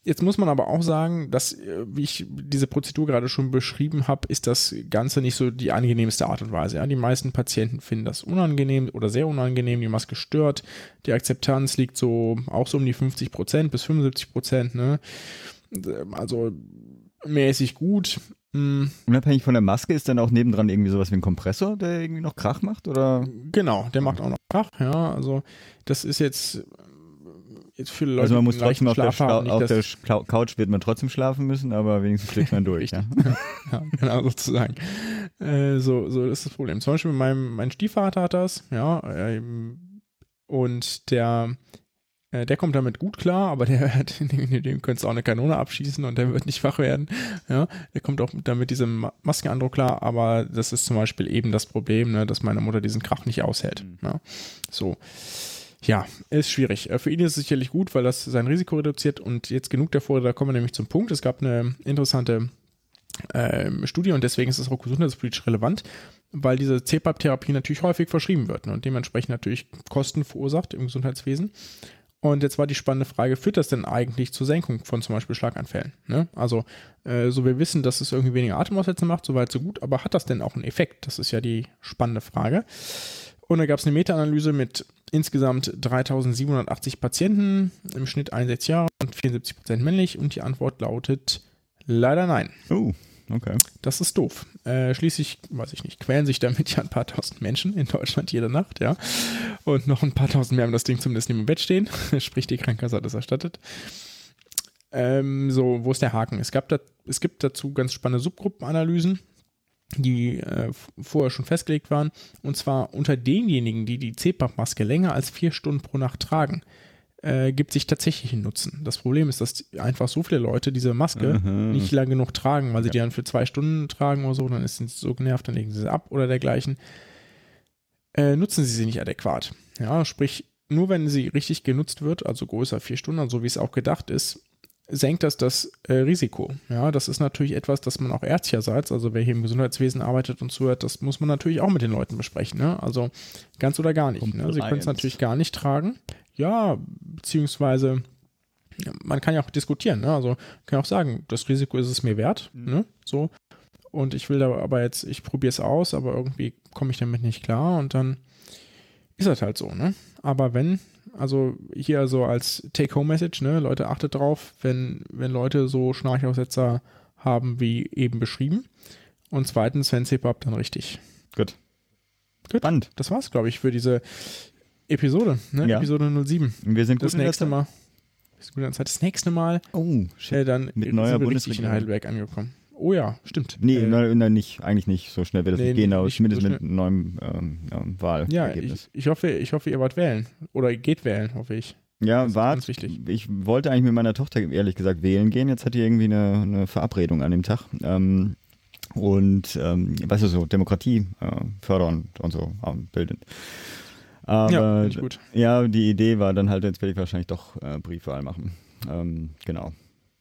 Speaker 2: Jetzt muss man aber auch sagen, dass, äh, wie ich diese Prozedur gerade schon beschrieben habe, ist das Ganze nicht so die angenehmste Art und Weise. Ja? Die meisten Patienten finden das unangenehm oder sehr unangenehm, die Maske stört. Die Akzeptanz liegt so auch so um die 50 Prozent bis 75 Prozent. Ne? Also mäßig gut. Hm,
Speaker 1: Unabhängig von der Maske ist dann auch nebendran irgendwie sowas wie ein Kompressor, der irgendwie noch Krach macht? Oder?
Speaker 2: Genau, der macht auch noch Krach, ja, also das ist jetzt, jetzt für Leute,
Speaker 1: Also man muss trotzdem auf der,
Speaker 2: haben,
Speaker 1: auf der Couch wird man trotzdem schlafen müssen, aber wenigstens schläft man durch. ja.
Speaker 2: ja, genau sozusagen. Äh, so, so ist das Problem. Zum Beispiel mein, mein Stiefvater hat das, ja, ähm, und der, äh, der kommt damit gut klar, aber der, dem, dem könntest du auch eine Kanone abschießen und der wird nicht wach werden. Ja, der kommt auch mit, damit diesem Ma- Maskenandruck klar, aber das ist zum Beispiel eben das Problem, ne, dass meine Mutter diesen Krach nicht aushält. Ja, so. Ja, ist schwierig. Äh, Für ihn ist es sicherlich gut, weil das sein Risiko reduziert und jetzt genug davor, da kommen wir nämlich zum Punkt. Es gab eine interessante ähm, Studie und deswegen ist es auch gesundheitspolitisch relevant, weil diese CPAP-Therapie natürlich häufig verschrieben wird ne, und dementsprechend natürlich Kosten verursacht im Gesundheitswesen. Und jetzt war die spannende Frage, führt das denn eigentlich zur Senkung von zum Beispiel Schlaganfällen? Ne? Also, äh, so wir wissen, dass es irgendwie weniger Atemaussätze macht, soweit so gut, aber hat das denn auch einen Effekt? Das ist ja die spannende Frage. Und da gab es eine Meta-Analyse mit insgesamt 3780 Patienten, im Schnitt 61 Jahre und 74 Prozent männlich und die Antwort lautet leider nein.
Speaker 1: Oh, okay.
Speaker 2: Das ist doof. Äh, schließlich, weiß ich nicht, quälen sich damit ja ein paar tausend Menschen in Deutschland jede Nacht, ja. Und noch ein paar tausend mehr haben das Ding zumindest neben dem Bett stehen. Sprich, die Krankenkasse hat es erstattet. Ähm, so, wo ist der Haken? Es, gab da, es gibt dazu ganz spannende Subgruppenanalysen, die äh, vorher schon festgelegt waren. Und zwar unter denjenigen, die die CPAP-Maske länger als vier Stunden pro Nacht tragen, äh, gibt sich tatsächlich einen Nutzen. Das Problem ist, dass einfach so viele Leute diese Maske
Speaker 1: Mhm.
Speaker 2: nicht lange genug tragen, weil sie die dann für zwei Stunden tragen oder so, dann ist sie so genervt, dann legen sie sie ab oder dergleichen. Äh, nutzen sie sie nicht adäquat. Ja, sprich, nur wenn sie richtig genutzt wird, also größer vier Stunden, also wie es auch gedacht ist, senkt das das äh, Risiko. Ja, das ist natürlich etwas, das man auch ärztlicherseits, also wer hier im Gesundheitswesen arbeitet und zuhört, das muss man natürlich auch mit den Leuten besprechen. Ne? Also ganz oder gar nicht. Ne? Sie können es natürlich gar nicht tragen. Ja, beziehungsweise man kann ja auch diskutieren. Ne? Also man kann auch sagen, das Risiko ist es mir wert. Ne? So. Und ich will da aber jetzt, ich probiere es aus, aber irgendwie komme ich damit nicht klar und dann ist das halt so, ne? Aber wenn, also hier so als Take-Home-Message, ne, Leute, achtet drauf, wenn, wenn Leute so Schnarchaussetzer haben, wie eben beschrieben. Und zweitens, wenn CPAP, dann richtig.
Speaker 1: Gut.
Speaker 2: Gut.
Speaker 1: Spannend.
Speaker 2: Das war's, glaube ich, für diese Episode, ne?
Speaker 1: Ja.
Speaker 2: Episode 07.
Speaker 1: Wir sind gut
Speaker 2: Das nächste. Mal. Das nächste Mal,
Speaker 1: Oh,
Speaker 2: äh, dann
Speaker 1: Mit neuer
Speaker 2: richtig in
Speaker 1: Bundesregierung.
Speaker 2: Heidelberg angekommen. Oh ja, stimmt.
Speaker 1: Nee,
Speaker 2: Äh,
Speaker 1: nein, nein, nicht, eigentlich nicht. So schnell wird das
Speaker 2: Nee,
Speaker 1: nicht gehen, aber
Speaker 2: nicht
Speaker 1: zumindest
Speaker 2: so
Speaker 1: mit einem neuen ähm, ähm,
Speaker 2: Ja, ich,
Speaker 1: Wahlergebnis.
Speaker 2: ich, hoffe, ich hoffe, ihr wollt wählen. Oder geht wählen, hoffe ich.
Speaker 1: Ja, wart. Ich wollte eigentlich mit meiner Tochter ehrlich gesagt wählen gehen. Jetzt hat die irgendwie eine, eine Verabredung an dem Tag. Ähm, und, ähm, weißt du, so Demokratie äh, fördern und so ähm, bilden. Aber,
Speaker 2: ja, gut.
Speaker 1: Ja, die Idee war dann halt, jetzt werde ich wahrscheinlich doch äh, Briefwahl machen. Ähm, genau.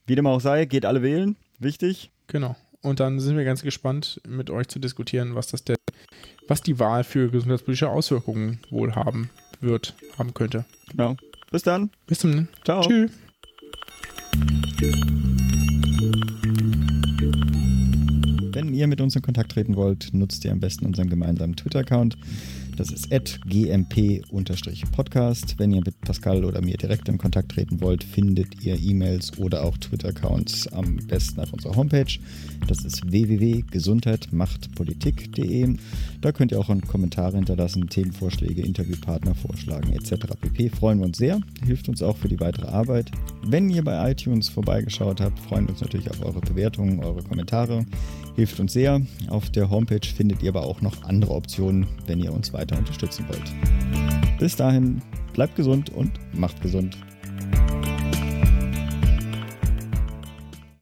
Speaker 1: Wie dem auch sei, geht alle wählen. Wichtig.
Speaker 2: Genau. Und dann sind wir ganz gespannt, mit euch zu diskutieren, was das denn, was die Wahl für gesundheitspolitische Auswirkungen wohl haben wird, haben könnte.
Speaker 1: Genau. Bis dann.
Speaker 2: Bis zum
Speaker 1: Ciao.
Speaker 2: Tschüss.
Speaker 1: Wenn ihr mit uns in Kontakt treten wollt, nutzt ihr am besten unseren gemeinsamen Twitter-Account. Das ist gmp-podcast. Wenn ihr mit Pascal oder mir direkt in Kontakt treten wollt, findet ihr E-Mails oder auch Twitter-Accounts am besten auf unserer Homepage. Das ist www.gesundheitmachtpolitik.de. Da könnt ihr auch Kommentare hinterlassen, Themenvorschläge, Interviewpartner vorschlagen etc. pp. Freuen wir uns sehr, hilft uns auch für die weitere Arbeit. Wenn ihr bei iTunes vorbeigeschaut habt, freuen wir uns natürlich auf eure Bewertungen, eure Kommentare. Hilft uns sehr. Auf der Homepage findet ihr aber auch noch andere Optionen, wenn ihr uns weiter unterstützen wollt. Bis dahin, bleibt gesund und macht gesund.